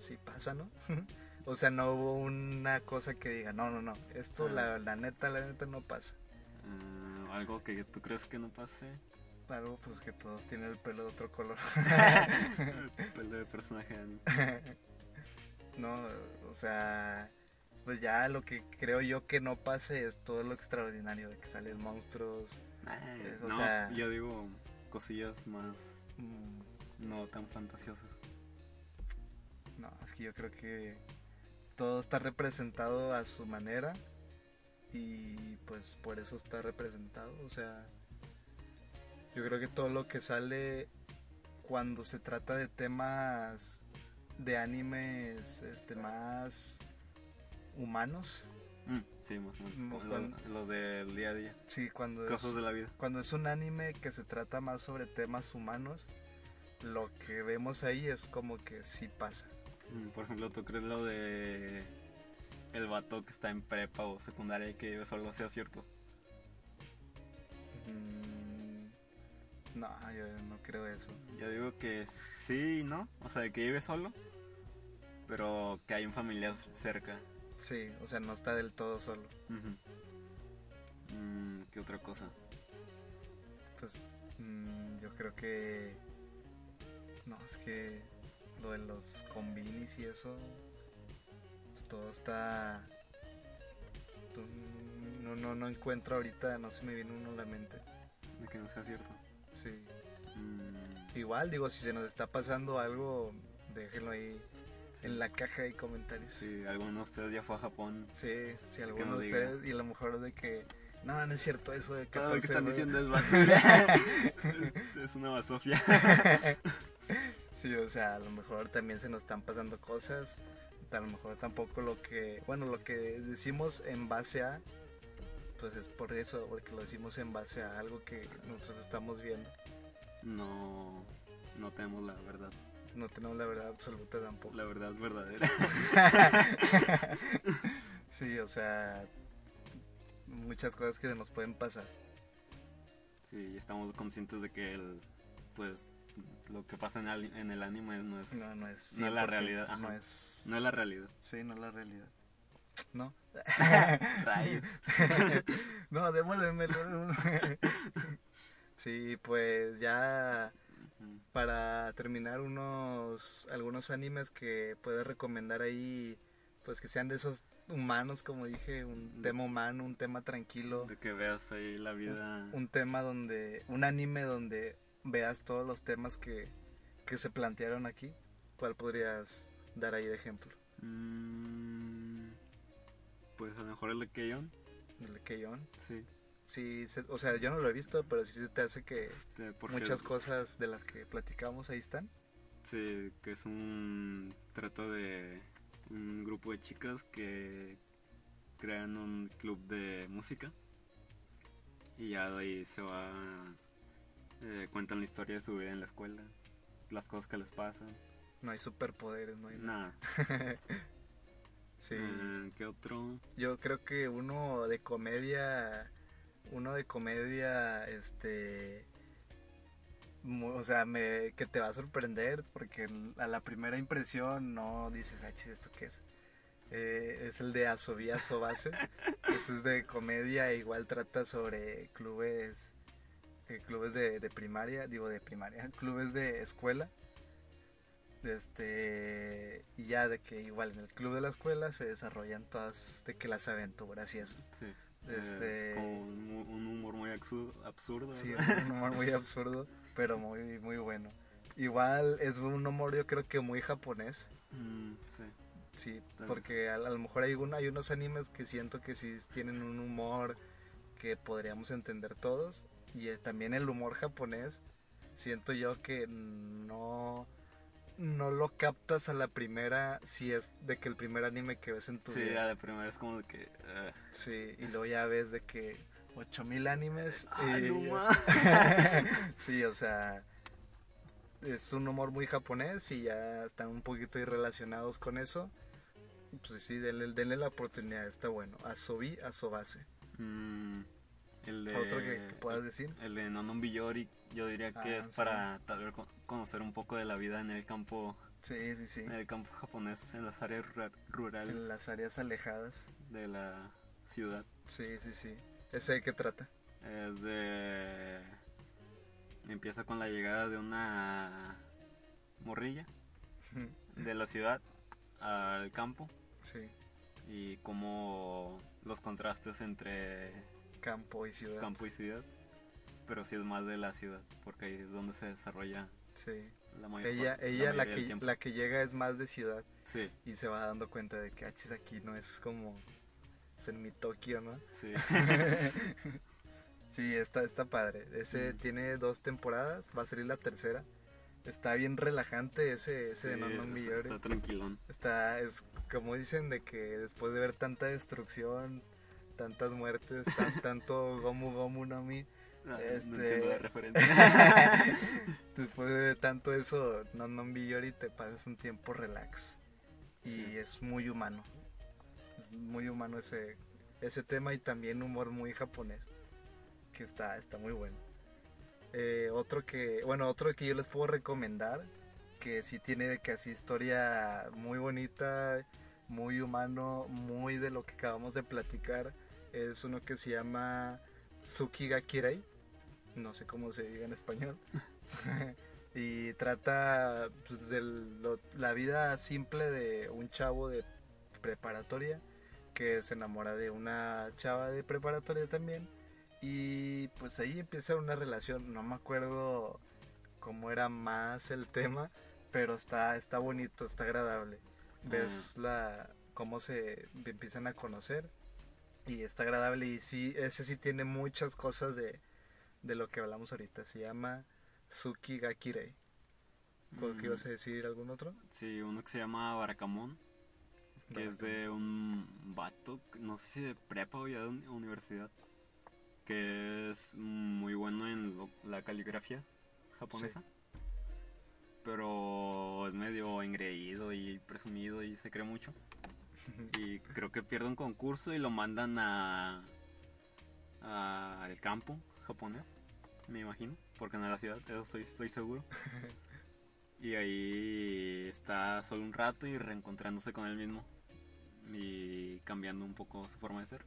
sí pasa, ¿no? (laughs) o sea, no hubo una cosa que diga, no, no, no, esto Ah. la, la neta, la neta no pasa. Ah, algo que tú crees que no pase. Algo pues que todos tienen el pelo de otro color. El (laughs) pelo de personaje (laughs) no, o sea, pues ya lo que creo yo que no pase es todo lo extraordinario de que salen monstruos. Ah, Es, o no, sea- yo digo cosillas más mm, no tan fantasiosas. No, es que yo creo que todo está representado a su manera y pues por eso está representado. O sea, yo creo que todo lo que sale cuando se trata de temas de animes este más humanos. Mm, sí, más o menos. Como cuando- Los, los del día a día. Sí, cuando es, de la vida. cuando es un anime que se trata más sobre temas humanos, lo que vemos ahí es como que sí pasa. Mm, Por ejemplo, ¿tú crees lo de el vato que está en prepa o secundaria y que vive solo sea cierto? Mm, no, yo no creo eso. Yo digo que sí no. O sea, de que vive solo, pero que hay un familiar cerca. Sí, o sea, no está del todo solo. Mm, ¿Qué otra cosa? Pues mm, yo creo que... No, es que lo de los combinis y eso, pues todo está... tú- No, no, no encuentro ahorita, no se me viene uno a la mente. De que no sea cierto. Sí. Mm, Igual, digo, si se nos está pasando algo, déjenlo ahí sí. en la caja de comentarios. Si alguno de ustedes ya fue a Japón, Sí, si alguno de diga. ustedes, y a lo mejor de que, no, no es cierto eso de todo lo que 14, están diciendo es (laughs) basura. (laughs) es, es una basofia. (laughs) Sí, o sea, a lo mejor también se nos están pasando cosas, a lo mejor tampoco lo que, bueno, lo que decimos en base a, pues es por eso, porque lo decimos en base a algo que nosotros estamos viendo, No, no tenemos la verdad. no tenemos la verdad absoluta tampoco. La verdad es verdadera. (laughs) Sí, o sea, muchas cosas que se nos pueden pasar. Sí, estamos conscientes de que el, pues, lo que pasa en, el- en el anime no es, No, no es, No es la 100%, realidad, No es, no es la realidad. sí, no es la realidad. No. (laughs) Rayos. (laughs) no, devuélvemelo. sí, pues ya para terminar unos algunos animes que puedes recomendar ahí, pues que sean de esos humanos, como dije, un tema humano, un tema tranquilo, De que veas ahí la vida. un tema donde un anime donde veas todos los temas que que se plantearon aquí. ¿Cuál podrías dar ahí de ejemplo? Mm, pues a lo mejor el de Keion. El Keion. Sí. Sí, se- o sea, yo no lo he visto, pero sí se te hace que Este, muchas cosas de las que platicamos ahí están. Sí, que es un. Trata de un grupo de chicas que crean un club de música. Y ya de ahí se va. Eh, cuentan la historia de su vida en la escuela. Las cosas que les pasan. No hay superpoderes, no hay nada. Nada. (laughs) Sí. Eh, ¿Qué otro? Yo creo que uno de comedia, uno de comedia, este, o sea, me, que te va a sorprender porque a la primera impresión no dices, ah, chis, ¿esto qué es? Eh, es el de Asobi Asobase. (laughs) Ese es de comedia, igual trata sobre clubes, eh, clubes de, de primaria, digo de primaria, (laughs) clubes de escuela. Este, y ya de que igual en el club de la escuela se desarrollan todas, de que las aventuras y eso. Sí. Este- Eh, un, hu- un humor muy absu- absurdo. Sí, un humor muy (laughs) absurdo, pero muy, muy bueno. Igual es un humor yo creo que muy japonés, Mm, sí. sí, porque a, a lo mejor hay, un- hay unos animes que siento que sí tienen un humor que podríamos entender todos, y eh, también el humor japonés, siento yo que no, no lo captas a la primera si es de que el primer anime que ves en tu Sí, vida. ya de primera es como de que. eh, Sí, y luego ya ves de que 8000 animes. ¡Ah, y- no (laughs) sí, o sea, es un humor muy japonés y ya están un poquito irrelacionados con eso. Pues sí, denle, denle la oportunidad, está bueno. Asobi, Asobase. Mm, el de. Otro que, que puedas decir. El de Nonon Biyori, yo diría que Ah, es sí. para tal vez co- conocer un poco de la vida en el campo, Sí, sí, sí. en el campo japonés, en las áreas rura- rurales En las áreas alejadas. de la ciudad. Sí, sí, sí. ¿Ese de qué trata? Es de. Empieza con la llegada de una morrilla de la ciudad al campo Sí, y como los contrastes entre campo y ciudad. campo y ciudad, pero sí es más de la ciudad, porque ahí es donde se desarrolla Sí. la mayor Ella, parte- ella la, del que, la que llega es más de ciudad. Sí, y se va dando cuenta de que achis aquí no es como pues, en mi Tokio, ¿no? Sí. (laughs) sí, está, está padre. Ese Mm. tiene dos temporadas, va a salir la tercera. Está bien relajante ese, ese de Sí, No No está- Miyori. Está tranquilón. Está, es como dicen de que después de ver tanta destrucción, tantas muertes, tan- (laughs) tanto Gomu Gomu no Mi, Ah, Este- No entiendo la referencia. (laughs) después de tanto eso, No No Miyori te pasas un tiempo relax. Y Sí. es muy humano. Es muy humano ese, ese tema y también humor muy japonés. Que está, está muy bueno. Eh, otro que, bueno, otro que yo les puedo recomendar, que sí tiene así historia muy bonita, muy humano, muy de lo que acabamos de platicar, es uno que se llama Tsukiga Kirei, no sé cómo se diga en español, (laughs) y trata pues, de lo- la vida simple de un chavo de preparatoria que se enamora de una chava de preparatoria también. Y pues ahí empieza una relación, no me acuerdo cómo era más el tema, pero está, está bonito, está agradable. Ves la cómo se empiezan a conocer y está agradable y sí, ese sí tiene muchas cosas de, de lo que hablamos ahorita. Se llama Tsuki Gakirei. ¿Por ¿Qué Mm, ibas a decir algún otro? Sí, uno que se llama Barakamon, que es de un vato, no sé si de prepa o ya de uni- universidad, que es muy bueno en lo- la caligrafía japonesa. Pero es medio engreído y presumido y se cree mucho. Y creo que pierde un concurso y lo mandan a, a- al campo japonés, me imagino, porque no a la ciudad, eso estoy, estoy seguro. (laughs) Y ahí está solo un rato y reencontrándose con él mismo y cambiando un poco su forma de ser.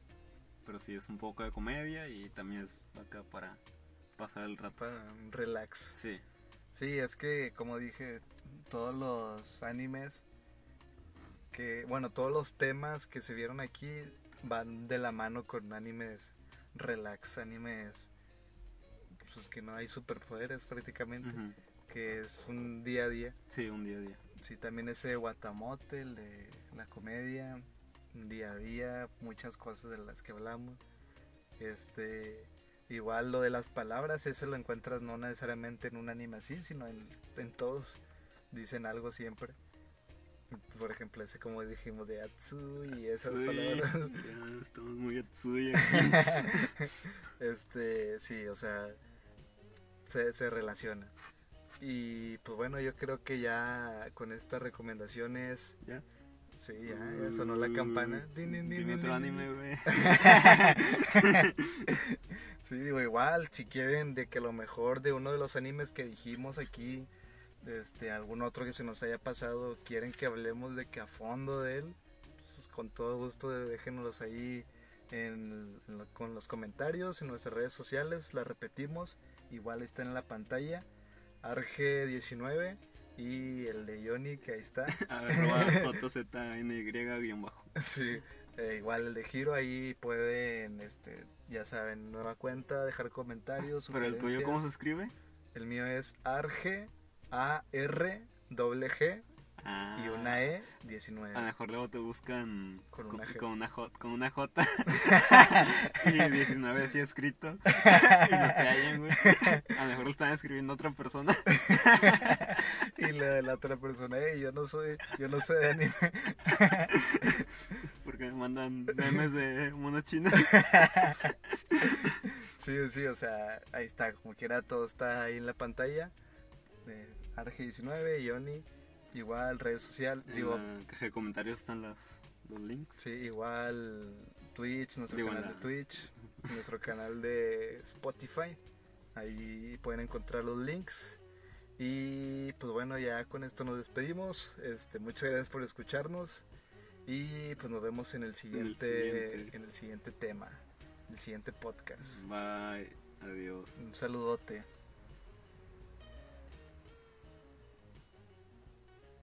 Pero sí es un poco de comedia y también es acá para pasar el rato. Para un relax. Sí, Sí, es que como dije, todos los animes que, bueno, todos los temas que se vieron aquí van de la mano con animes relax, animes pues que no hay superpoderes prácticamente, que es un día a día. sí, un día a día. Sí, también ese Watamote, el de la comedia, un día a día, muchas cosas de las que hablamos. Este, igual lo de las palabras, ese lo encuentras no necesariamente en un anime así, sino en, en todos. Dicen algo siempre. Por ejemplo, ese como dijimos de Atsu y esas palabras. (laughs) ya estamos muy Atsui aquí. (laughs) este, sí, o sea, se, se relaciona. Y pues bueno, yo creo que ya con estas recomendaciones, ¿Ya? sí, ya, ya sonó la campana. Din, din, din, Dime din, otro anime, güey. (laughs) Sí, digo, igual, si quieren de que lo mejor de uno de los animes que dijimos aquí, este, algún otro que se nos haya pasado, quieren que hablemos de que a fondo de él, pues, con todo gusto déjenoslos ahí en, en lo- con los comentarios en nuestras redes sociales, la repetimos, igual está en la pantalla, Arge19 y el de Yoni que ahí está. (laughs) (laughs) JZNY-bajo. Sí, eh, igual el de Giro ahí pueden, este, ya saben, nueva cuenta, dejar comentarios. Pero el tuyo. ¿cómo se escribe? El mío es Arge, a R doble G y ah. una E 19. A lo mejor luego te buscan con una, J, con una J (laughs) y 19 así escrito (laughs) y no te hallan, güey. A lo mejor lo están escribiendo otra persona. (laughs) y la de la otra persona, hey, yo no soy, yo no soy de anime. Porque me mandan memes de monos chinos. Sí, sí, o sea, ahí está, como quiera, todo está ahí en la pantalla. Eh, Arge19 y Igual, redes sociales. Digo, en la caja de comentarios están los, los links. Sí, igual Twitch, nuestro digo, canal la... de Twitch, (laughs) nuestro canal de Spotify. Ahí pueden encontrar los links. Y pues bueno, ya con esto nos despedimos. Este, muchas gracias por escucharnos. Y pues nos vemos en el siguiente, en el siguiente. En el siguiente tema, el siguiente podcast. Bye, adiós. Un saludote.